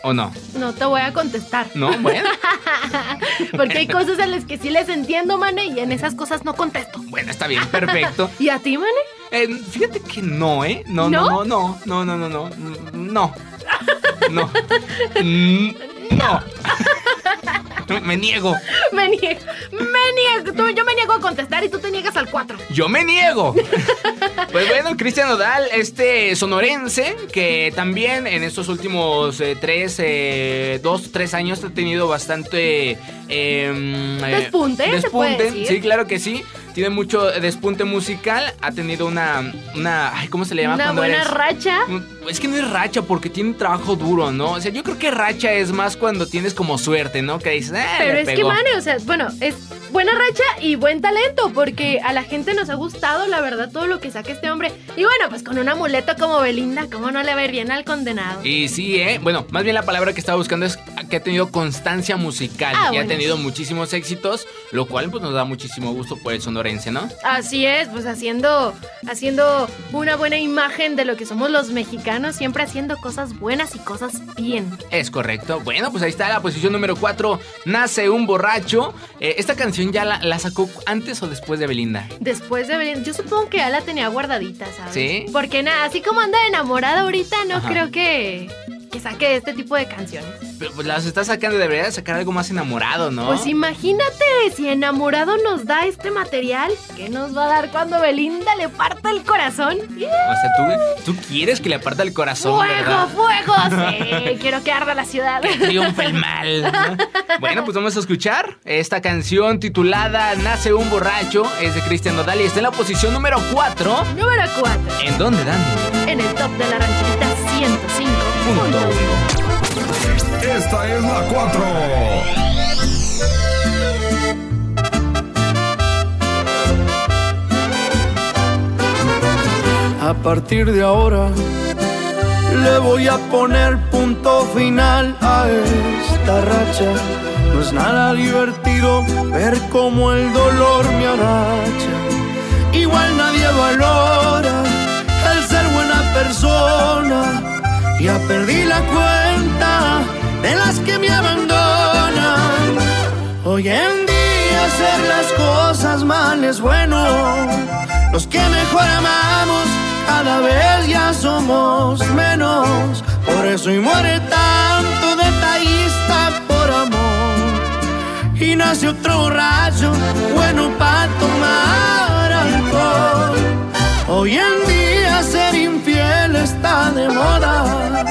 o no? No te voy a contestar. No, bueno. [LAUGHS] Porque hay cosas en las que sí les entiendo, Mane, y en esas cosas no contesto. Bueno, está bien, perfecto. [LAUGHS] ¿Y a ti, Mane? Eh, fíjate que no, ¿eh? No, no, ¿No? no, no, no, no, no, no, no. No. [LAUGHS] Mm, No. Me niego. [LAUGHS] Me niego, me niego. Tú- yo me niego a contestar y tú te niegas al 4. Yo me niego. Pues bueno, Cristian Nodal, este sonorense, que también en estos últimos eh, tres, eh, dos, tres años ha tenido bastante... eh, Despunte, se puede Despunte, decir. sí, claro que sí. Tiene mucho despunte musical. Ha tenido una... una ay, ¿Cómo se le llama Una cuando buena eres- racha. es que no es racha porque tiene un trabajo duro, ¿no? O sea, yo creo que racha es más cuando tienes como suerte, ¿no? Que dices, ah, Pero es que, pegó". Mane, o sea, bueno, es buena racha y buen talento, porque a la gente nos ha gustado, la verdad, todo lo que saca este hombre. Y bueno, pues con un amuleto como Belinda, ¿cómo no le va a ir bien al condenado? Y sí, ¿eh? Bueno, más bien la palabra que estaba buscando es que ha tenido constancia musical Ah, y ha tenido muchísimos éxitos, lo cual pues nos da muchísimo gusto por el Así es, pues haciendo, haciendo una buena imagen de lo que somos los mexicanos, siempre haciendo cosas buenas y cosas bien. Es correcto. Bueno, pues ahí está la posición número 4, Nace un borracho. Eh, esta canción ya la, la sacó antes o después de Belinda. Después de Belinda, yo supongo que ya la tenía guardadita, ¿sabes? ¿Sí? Porque nada, así como anda enamorada ahorita, no Ajá. creo que, que saque este tipo de canciones. Pero pues las está sacando, debería de sacar algo más enamorado, ¿no? Pues imagínate, si enamorado nos da este material, ¿qué nos va a dar cuando Belinda le parta el corazón? O sea, tú, tú quieres que le aparta el corazón, ¡Fuego, ¿verdad? fuego! [LAUGHS] Sí, quiero que arda la ciudad. triunfa el mal. ¿no? [LAUGHS] Bueno, pues vamos a escuchar esta canción titulada Nace un borracho. Es de Cristian Nodal y está en la posición número 4. Número 4, ¿En dónde, Dani? en el top de la rancherita 105.1. Esta es la 4. A partir de ahora le voy a poner punto final a esta racha. No es nada divertido ver cómo el dolor me agacha. Igual nadie valora el ser buena persona. Ya perdí la cuenta de las que me abandonan. Hoy en día hacer las cosas mal es bueno. Los que mejor amamos cada vez ya somos menos. Por eso y muere tanto detallista por amor. Y nace otro borracho bueno para tomar alcohol. Hoy en día ser infiel está de moda.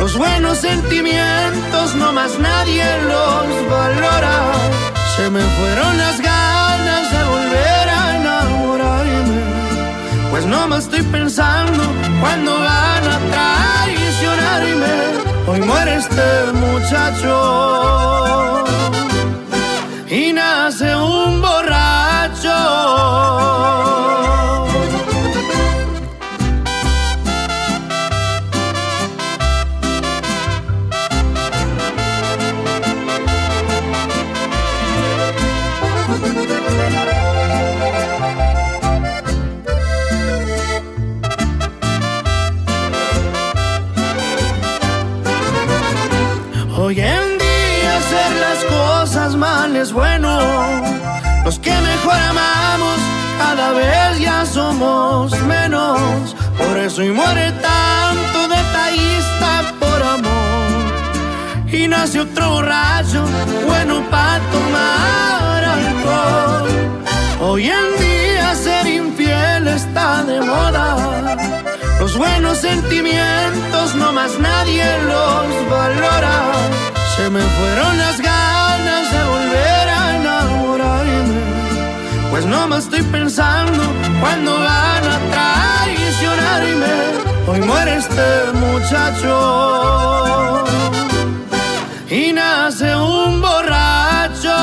Los buenos sentimientos no más nadie los valora. Se me fueron las ganas de volver a enamorarme. Pues no me estoy pensando cuando van a traicionarme. muere este muchacho y nace un borracho. Otro borracho, bueno para tomar alcohol. Hoy en día ser infiel está de moda. Los buenos sentimientos no más nadie los valora. Se me fueron las ganas de volver a enamorarme. Pues no me estoy pensando cuando van a traicionarme. Hoy muere este muchacho y nace un borracho.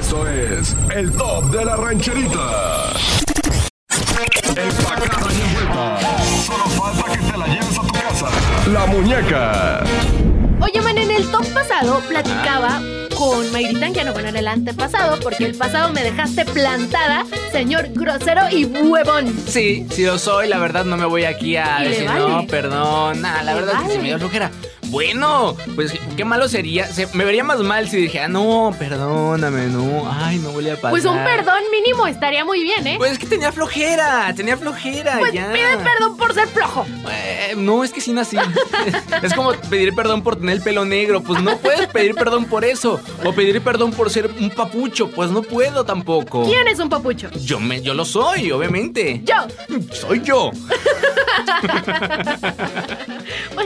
Eso es el top de la rancherita. Empacada y envuelta. Solo falta que te la lleves a tu casa. La muñeca. Con Mayrita Anquiano, bueno, en el antepasado, porque el pasado me dejaste plantada, señor grosero y huevón. Sí, sí lo soy, la verdad no me voy aquí a decir, vale. no, perdón, nah, la Le verdad que sí vale. me dio flojera. Bueno, pues qué malo sería, se- me vería más mal si dijera, no, perdóname, no, ay, no voy a pasar. Pues un perdón mínimo estaría muy bien, ¿eh? Pues es que tenía flojera, tenía flojera, Pues ya. pide perdón por ser flojo. Eh, no, es que sí nací. [LAUGHS] es como pedir perdón por tener el pelo negro. Pues no puedes pedir perdón por eso. O pedir perdón por ser un papucho. Pues no puedo tampoco. ¿Quién es un papucho? Yo, me, yo lo soy, obviamente. Yo. Soy yo. [LAUGHS]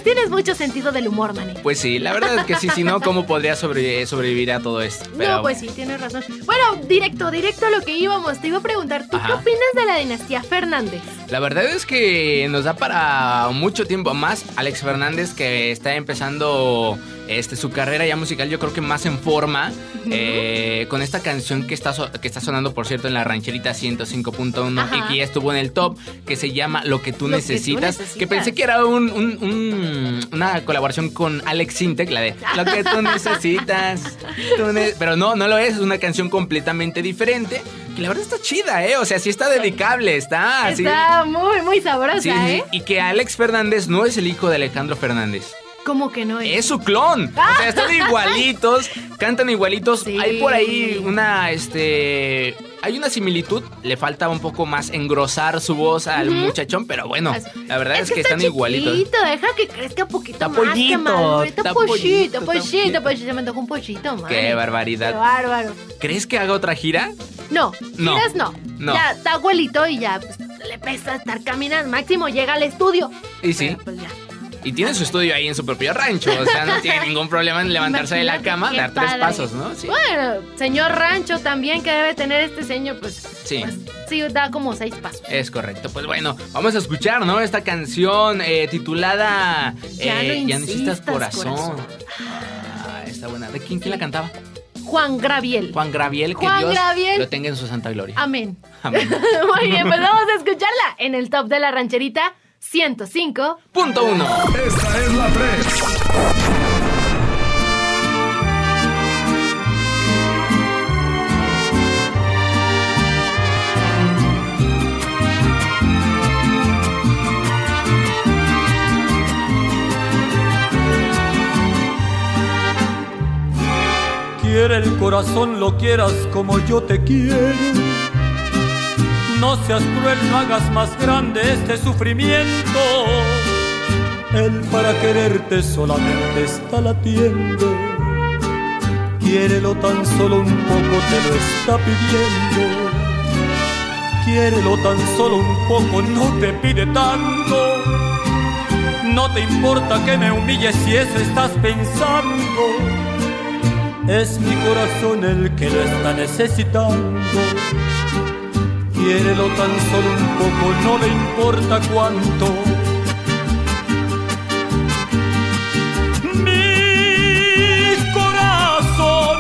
Pues tienes mucho sentido del humor, mané. Pues sí, la verdad es que sí, si no, ¿cómo podría sobre- sobrevivir a todo esto? Pero no, pues sí, tienes razón. Bueno, directo, directo a lo que íbamos. Te iba a preguntar, ¿tú qué opinas de la dinastía Fernández? La verdad es que nos da para mucho tiempo más. Alex Fernández, que está empezando este, su carrera ya musical, yo creo que más en forma. eh, con esta canción que está, so- que está sonando, por cierto, en la rancherita 105.1 Ajá. y que ya estuvo en el top, que se llama Lo que tú, Lo que tú necesitas, que pensé que era un- un- un- una colaboración con Alex Sintek, la de Lo que tú necesitas. tú ne- Pero no, no lo es, es una canción completamente diferente. Que la verdad está chida, ¿eh? O sea, sí está dedicable, está así. Está muy, muy sabrosa, sí, ¿eh? Y que Alex Fernández no es el hijo de Alejandro Fernández. ¿Cómo que no es? Es su clon. O sea, están [LAUGHS] igualitos, cantan igualitos. Sí. Hay por ahí una, este... Hay una similitud. Le falta un poco más engrosar su voz al muchachón, pero bueno, la verdad es, que, está están igualitos. deja que crezca poquito Está más. que pollito. Está pollito, pollito, pollito, está pollito. pollito. Se me antojó un pollito, man. Qué barbaridad. Qué bárbaro. ¿Crees que haga otra gira? No, No. giras no. No. Ya está abuelito y ya pues, le pesa estar caminando. Máximo llega al estudio. Y sí. Pero, pues ya. Y tiene su estudio ahí en su propio rancho. O sea, no tiene [LAUGHS] ningún problema en levantarse de la cama, dar tres pasos, ¿no? Sí. Bueno, señor rancho también que debe tener este señor, pues Sí. pues, sí, da como seis pasos. Es correcto. Pues bueno, vamos a escuchar, ¿no? Esta canción eh, titulada Ya no eh, no corazón. corazón. Ah, está buena. ¿De quién, quién la cantaba? Juan Graviel. Juan Graviel, que Juan Dios Graviel. lo tenga en su santa gloria. Amén. Amén. [LAUGHS] Muy bien, pues [LAUGHS] vamos a escucharla en el top de la rancherita 105. Punto uno. Esta es la 3. Quiere el corazón, lo quieras como yo te quiero. No seas cruel, no hagas más grande este sufrimiento. Él para quererte solamente está latiendo. Quiérelo tan solo un poco, te lo está pidiendo. Quiérelo tan solo un poco, no te pide tanto. No te importa que me humilles si eso estás pensando. Es mi corazón el que lo está necesitando. Quiérelo tan solo un poco, no le importa cuánto. Mi corazón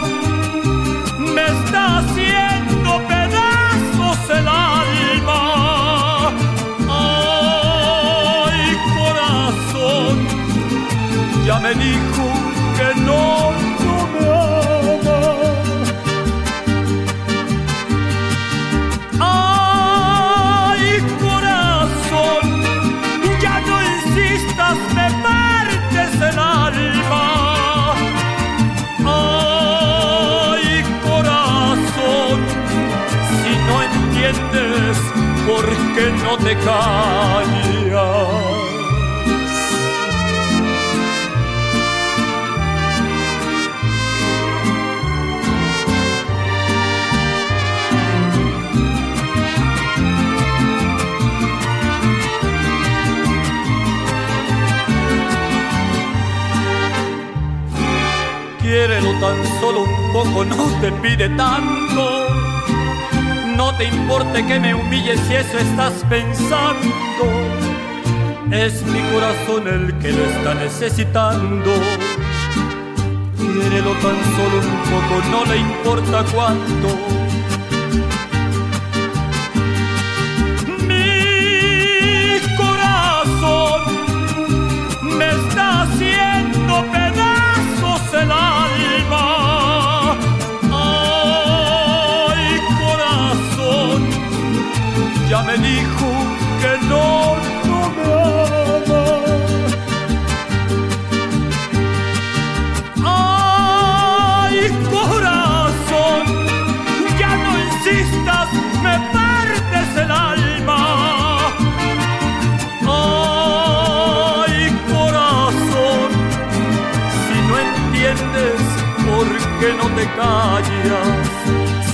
me está haciendo pedazos el alma. Ay, corazón, ya me dijo te callas? Tan solo un poco, no te pide tanto. Te importe que me humilles si eso estás pensando. Es mi corazón el que lo está necesitando. Quiérelo tan solo un poco, no le importa cuánto.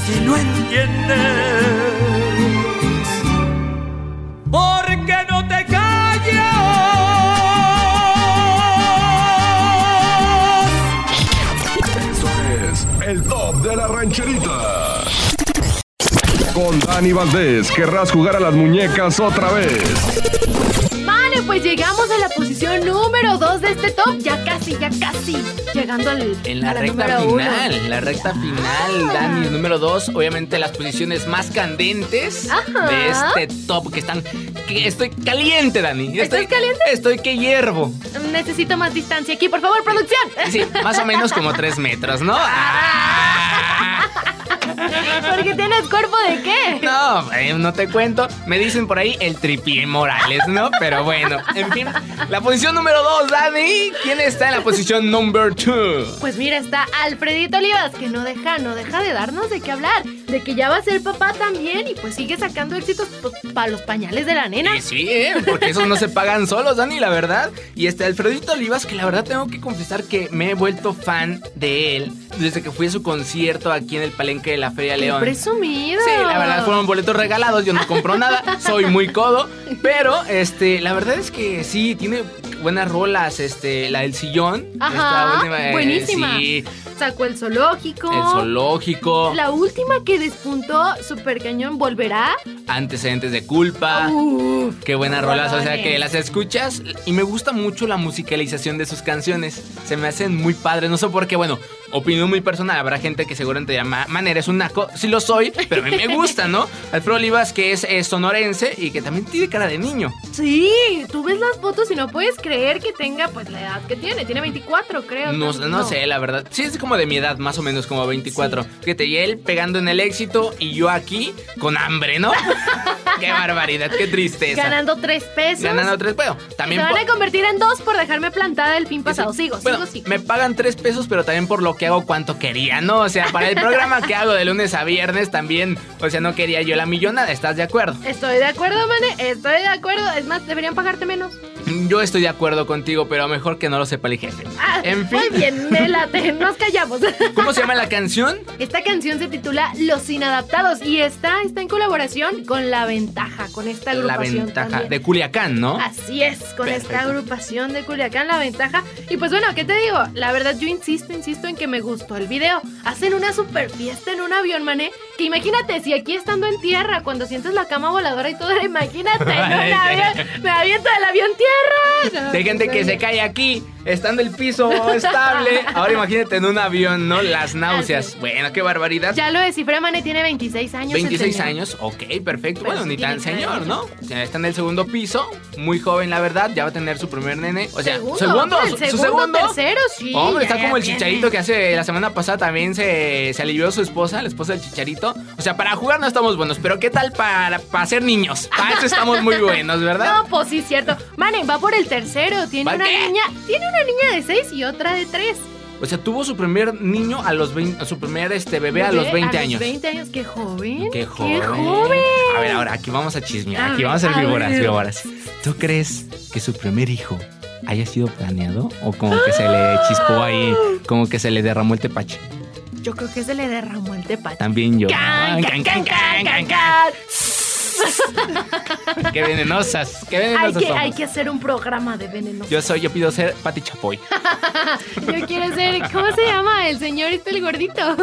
Si no entiendes, ¿por qué no te callas? Eso es el top de la rancherita. Con Dani Valdés, querrás jugar a las muñecas otra vez. Este top. Ya casi, ya casi. Llegando al, En la a recta final, la recta final, Dani, número 2, obviamente las posiciones más candentes Ajá. de este top que están... que estoy caliente, Dani. ¿Estás Estoy caliente? Estoy que hiervo. Necesito más distancia aquí, por favor, producción. Sí, más o menos como [LAUGHS] 3 metros, ¿no? Ah. Porque tienes cuerpo de qué? No, eh, no te cuento. Me dicen por ahí el tripié Morales, ¿no? Pero bueno, en fin. La posición número 2, Dani. ¿Quién está en la posición number 2? Pues mira, está Alfredito Olivas, que no deja, no deja de darnos de qué hablar. De que ya va a ser papá también y pues sigue sacando éxitos para los pañales de la nena. Y sí, ¿eh? Porque esos no se pagan solos, Dani, la verdad. Y este Alfredito Olivas, que la verdad tengo que confesar que me he vuelto fan de él desde que fui a su concierto aquí en el Palenque de la Feria ¡Qué León. presumido! Sí, la verdad fueron boletos regalados, yo no compro nada, soy muy codo, pero este, la verdad es que sí, tiene buenas rolas, este, la del sillón. Ajá, última, eh, buenísima. sí, Sacó el zoológico. el zoológico, La última que despuntó Super Cañón volverá. antecedentes de culpa. Uf, Qué buenas rolas, o sea que las escuchas y me gusta mucho la musicalización de sus canciones. Se me hacen muy padres, no sé por qué, bueno, opinión muy personal, habrá gente que seguramente llama, man, eres un naco, sí lo soy, pero a mí me gusta, ¿no? Alfredo Olivas que es, sonorense y que también tiene cara de niño. Sí, tú ves las fotos y no puedes creer que tenga pues la edad que tiene. Tiene 24, creo. No, no sé, la verdad. Sí, es como de mi edad, más o menos como 24. Fíjate, y él pegando en el éxito y yo aquí con hambre, ¿no? [LAUGHS] qué barbaridad, qué tristeza. Ganando tres pesos. Ganando tres, bueno, Se también van por- a convertir en dos por dejarme plantada el fin pasado. Sigo, Bueno, sigo, sigo. me pagan tres pesos, pero también por lo que hago cuanto quería, ¿no? O sea, para el programa que hago de lunes a viernes también, o sea, no quería yo la millonada, ¿estás de acuerdo? Estoy de acuerdo, Mane. Estoy de acuerdo. Es más, deberían pagarte menos. Yo estoy de acuerdo contigo, pero mejor que no lo sepa el jefe. Ah, En fin. Muy bien, me late. Nos callamos. [LAUGHS] ¿Cómo se llama la canción? Esta canción se titula Los Inadaptados y está, está en colaboración con La Ventaja, con esta La agrupación ventaja también. de Culiacán, ¿no? Así es, con esta agrupación de Culiacán, La Ventaja. Y pues bueno, ¿qué te digo? La verdad yo insisto, insisto en que me gustó el video. Hacen una super fiesta en un avión, mané, Que imagínate, si aquí estando en tierra, cuando sientes la cama voladora y todo, [LAUGHS] imagínate, en un avión, me aviento del avión tierra. Hay gente que se cae aquí, estando el piso estable. Ahora imagínate en un avión, ¿no? Las náuseas. Bueno, qué barbaridad. Ya lo descifré, Mane, tiene 26 años. el 26 señor. años, ok, perfecto. Pues bueno, ni tan señor, ¿no? está en el segundo piso, muy joven, la verdad, ya va a tener su primer nene. O sea, Segundo, segundo, el su, su segundo, segundo. tercero, sí, Hombre, está como el tiene. chicharito que hace la semana pasada también se, se alivió su esposa, la esposa del chicharito. O sea, para jugar no estamos buenos, pero ¿qué tal para, para ser niños? Para eso estamos muy buenos, ¿verdad? [LAUGHS] No, pues sí, cierto. Mane, va por el tercero. Tiene ¿Va una niña. Tiene una niña de 6 y otra de 3. O sea, tuvo su primer niño a los 20, su primer este bebé a los 20 años. 20 años, qué joven. Qué joven. Qué joven. A ver, ahora aquí vamos a chismear, A aquí ver, vamos a hacer a víboras, ver. víboras. ¿Tú crees que su primer hijo haya sido planeado o como que se le chispó ahí, como que se le derramó el tepache? Yo creo que se le derramó el tepache. También yo. Can, can, can, can, can, can. Qué venenosas, qué Hay venenosas que, hay que hacer un programa de veneno. Yo soy, yo pido ser Pati Chapoy. [LAUGHS] Yo quiero ser. ¿Cómo se llama? El señor este, el gordito. [LAUGHS]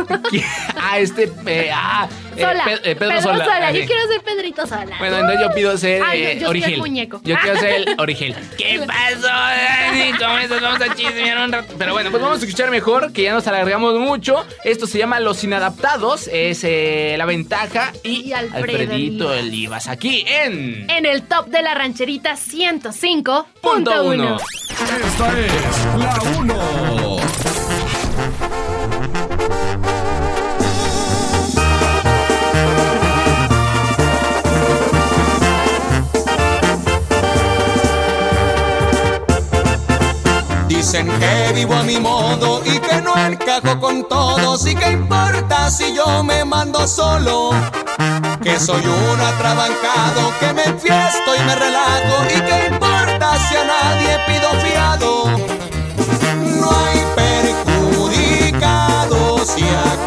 ah, este, eh, ah, Sola. Pe- eh, Pedro, Sola. Yo Eh, quiero ser Pedrito Sola. Bueno, entonces yo pido ser Ay, yo- eh, yo soy el Origel. muñeco. Yo quiero ser el [LAUGHS] Origel. ¿Qué pasó, Dani? ¿Cómo estás? Vamos a chismear un rato. Pero bueno, pues vamos a escuchar mejor, que ya nos alargamos mucho. Esto se llama Los Inadaptados. Es eh, la ventaja. Y, Y Alfredo Alfredito Olivas. Aquí en. En el top de la rancherita 105.1. Punto uno. Esta es la 1. Dicen que vivo a mi modo y que no encajo con todos y que importa si yo me mando solo. Que soy un atrabancado, que me enfiesto y me relajo y que importa si a nadie pido fiado. No hay perjudicados y a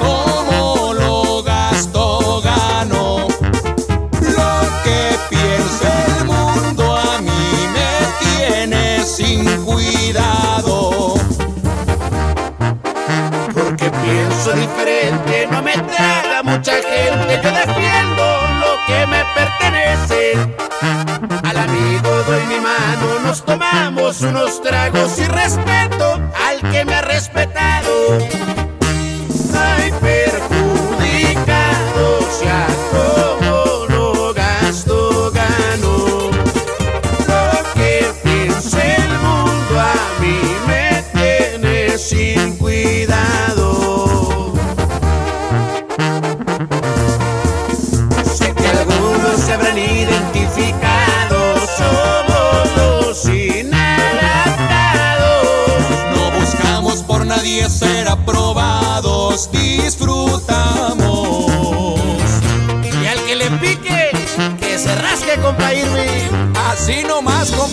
Al amigo doy mi mano, nos tomamos unos tragos y respeto al que me ha respetado.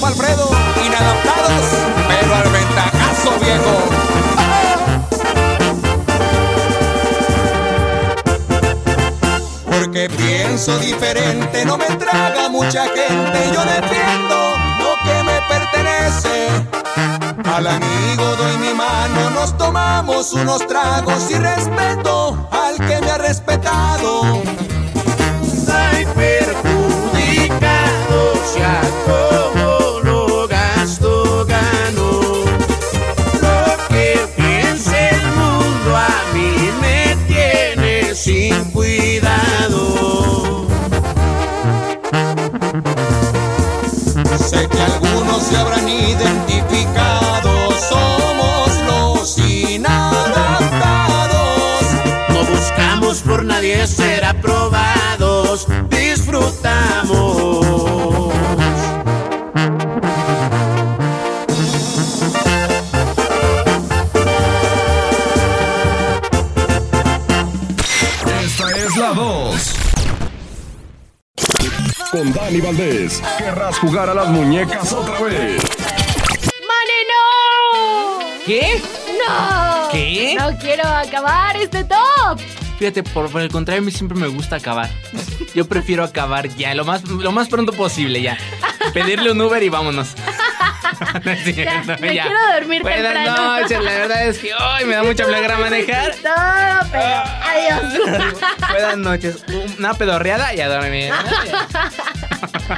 Alfredo, inadaptados, pero al ventajazo viejo. Porque pienso diferente, no me traga mucha gente, yo defiendo lo que me pertenece. Al amigo doy mi mano, nos tomamos unos tragos y respeto al que me ha respetado. Hay perjudicados ya Esta es la 2. Con Dani Valdés. ¿Querrás jugar a las muñecas otra vez? ¡Mane, no! ¿Qué? ¡No! ¿Qué? No quiero acabar este top. Fíjate, por, por el contrario, a mí siempre me gusta acabar. Yo prefiero acabar ya, lo más, lo más pronto posible ya. Pedirle un Uber y vámonos. [LAUGHS] No es cierto, Ya, me ya. quiero dormir Buenas temprano. noches, la verdad es que hoy me da mucha flojera manejar. Todo, pero adiós. [LAUGHS] Buenas noches. Una pedorreada y a dormir. [LAUGHS]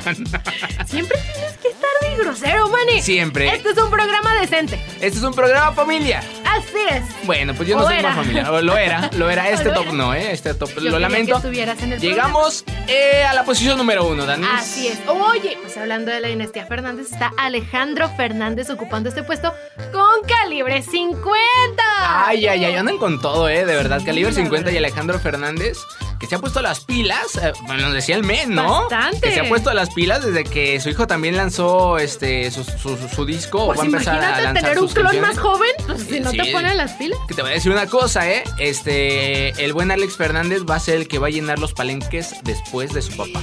Siempre tienes que estar de grosero, Manny. Siempre. Este es un programa decente. Este es un programa familia. Así es. Bueno, pues yo no O soy era. más familiar. Lo era, lo era. Este [LAUGHS] lo top era. no, ¿eh? Este top Yo lo lamento. que estuvieras en el Llegamos eh, a la posición número uno, Dani. Así es. Oye, pues hablando de la dinastía Fernández, está Alejandro Fernández ocupando este puesto con calibre 50. Ay, ay, ay, andan con todo, ¿eh? De verdad. Calibre la 50 y. Alejandro Fernández, que se ha puesto las pilas. eh, bueno, nos decía el men, ¿no? Bastante. Que se ha puesto las pilas desde que su hijo también lanzó este su, su- su- su disco. Pues va a empezar a lanzar tener un clon más joven, pues si no Sí. te ponen las pilas. Que te voy a decir una cosa, ¿eh? Este, el buen Alex Fernández va a ser el que va a llenar los palenques después de su papá.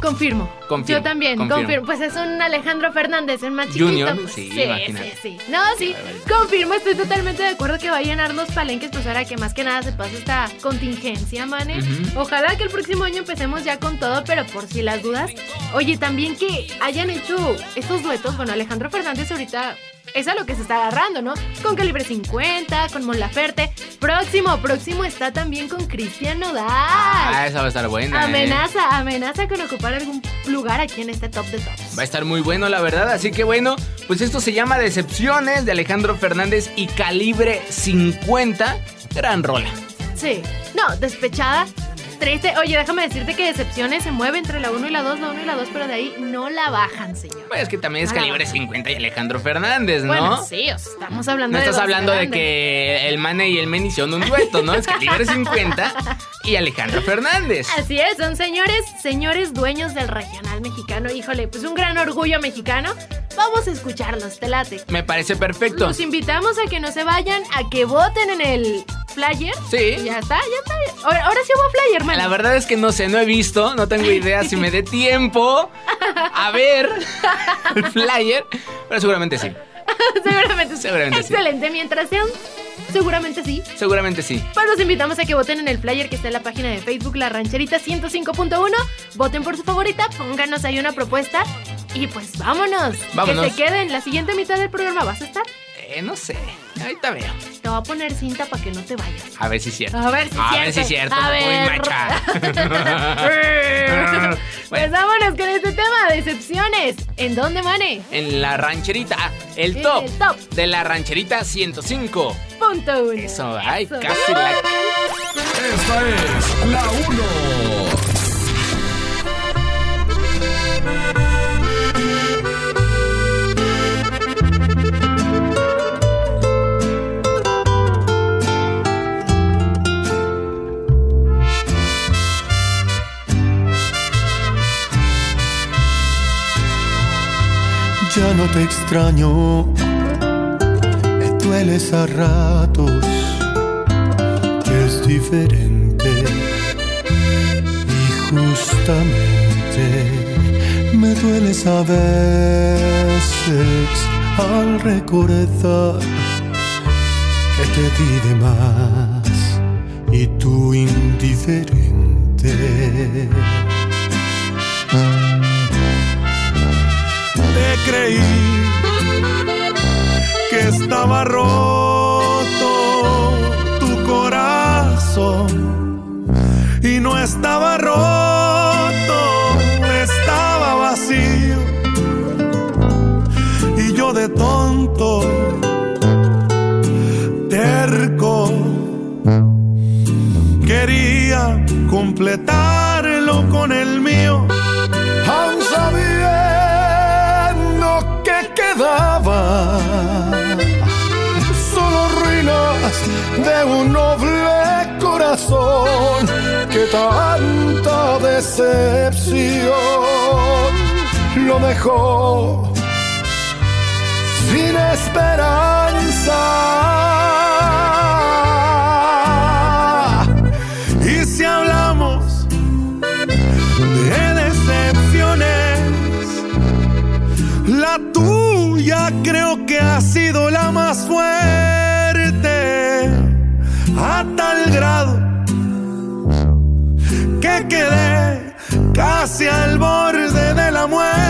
Confirmo. Confirmo, Yo también, confirmo. confirmo. Pues es un Alejandro Fernández, el más chiquito. Junior, pues, sí, sí, imagínate. sí, sí. No, sí. Confirmo, estoy totalmente de acuerdo que va a llenar los palenques, pues ahora que más que nada se pasa esta contingencia, mane. Ujú. Ojalá que el próximo año empecemos ya con todo, pero por si las dudas. Oye, también que hayan hecho estos duetos. Bueno, Alejandro Fernández ahorita es a lo que se está agarrando, ¿no? Con Calibre 50, con Mon Laferte. Próximo, próximo está también con Cristian Nodal. Ah, esa va a estar buena. ¿eh? Amenaza, amenaza con ocupar algún lugar aquí en este top de tops. Va a estar muy bueno, la verdad. Así que bueno, pues esto se llama Decepciones de Alejandro Fernández y Calibre 50. Gran rola. Sí. No, despechada. Triste. Oye, déjame decirte que Decepciones se mueve entre la 1 y la 2, la 1 y la 2, pero de ahí no la bajan, señor. Pues es que también es Ah. Calibre 50 y Alejandro Fernández, ¿no? Bueno, sí, o sea, estamos hablando No de estás dos hablando de que el Mane y el Men hicieron un dueto, ¿no? Es Calibre 50 y Alejandro Fernández. Así es, son señores, señores dueños del regional mexicano. Híjole, pues un gran orgullo mexicano. Vamos a escucharlos, te late. Me parece perfecto. Los invitamos a que no se vayan, a que voten en el flyer. Sí. Y Ya está, ya está. Ahora, ahora sí hubo flyer, La verdad es que no sé, no he visto, no tengo idea si me dé tiempo a ver el flyer, pero seguramente sí. [LAUGHS] seguramente sí. Seguramente sí. Excelente, mientras sean, seguramente sí. Seguramente sí. Pues los invitamos a que voten en el flyer que está en la página de Facebook La Rancherita 105.1. Voten por su favorita, pónganos ahí una propuesta y pues vámonos. Vámonos. Que se queden. La siguiente mitad del programa vas a estar. Eh, no sé, ahorita veo. Te voy a poner cinta para que no te vayas. A ver si es cierto. A ver si es A cierto. ver si es cierto. A macha. [LAUGHS] [LAUGHS] Pues vámonos con este tema, decepciones. ¿En dónde, Mane? En la rancherita, ah, el top, el top. de la rancherita 105. Punto uno. Eso, ay, Eso. casi la... Esta es la 1. Ya no te extraño, me dueles a ratos, que es diferente. Y justamente me dueles a veces al recordar que te di de más y tú indiferente. Creí que estaba roto tu corazón. Y no estaba roto, estaba vacío. Y yo de tonto, terco, quería completarlo de un noble corazón que tanta decepción lo dejó sin esperanza. Y si hablamos de decepciones, la tuya creo que ha casi al borde de la muerte.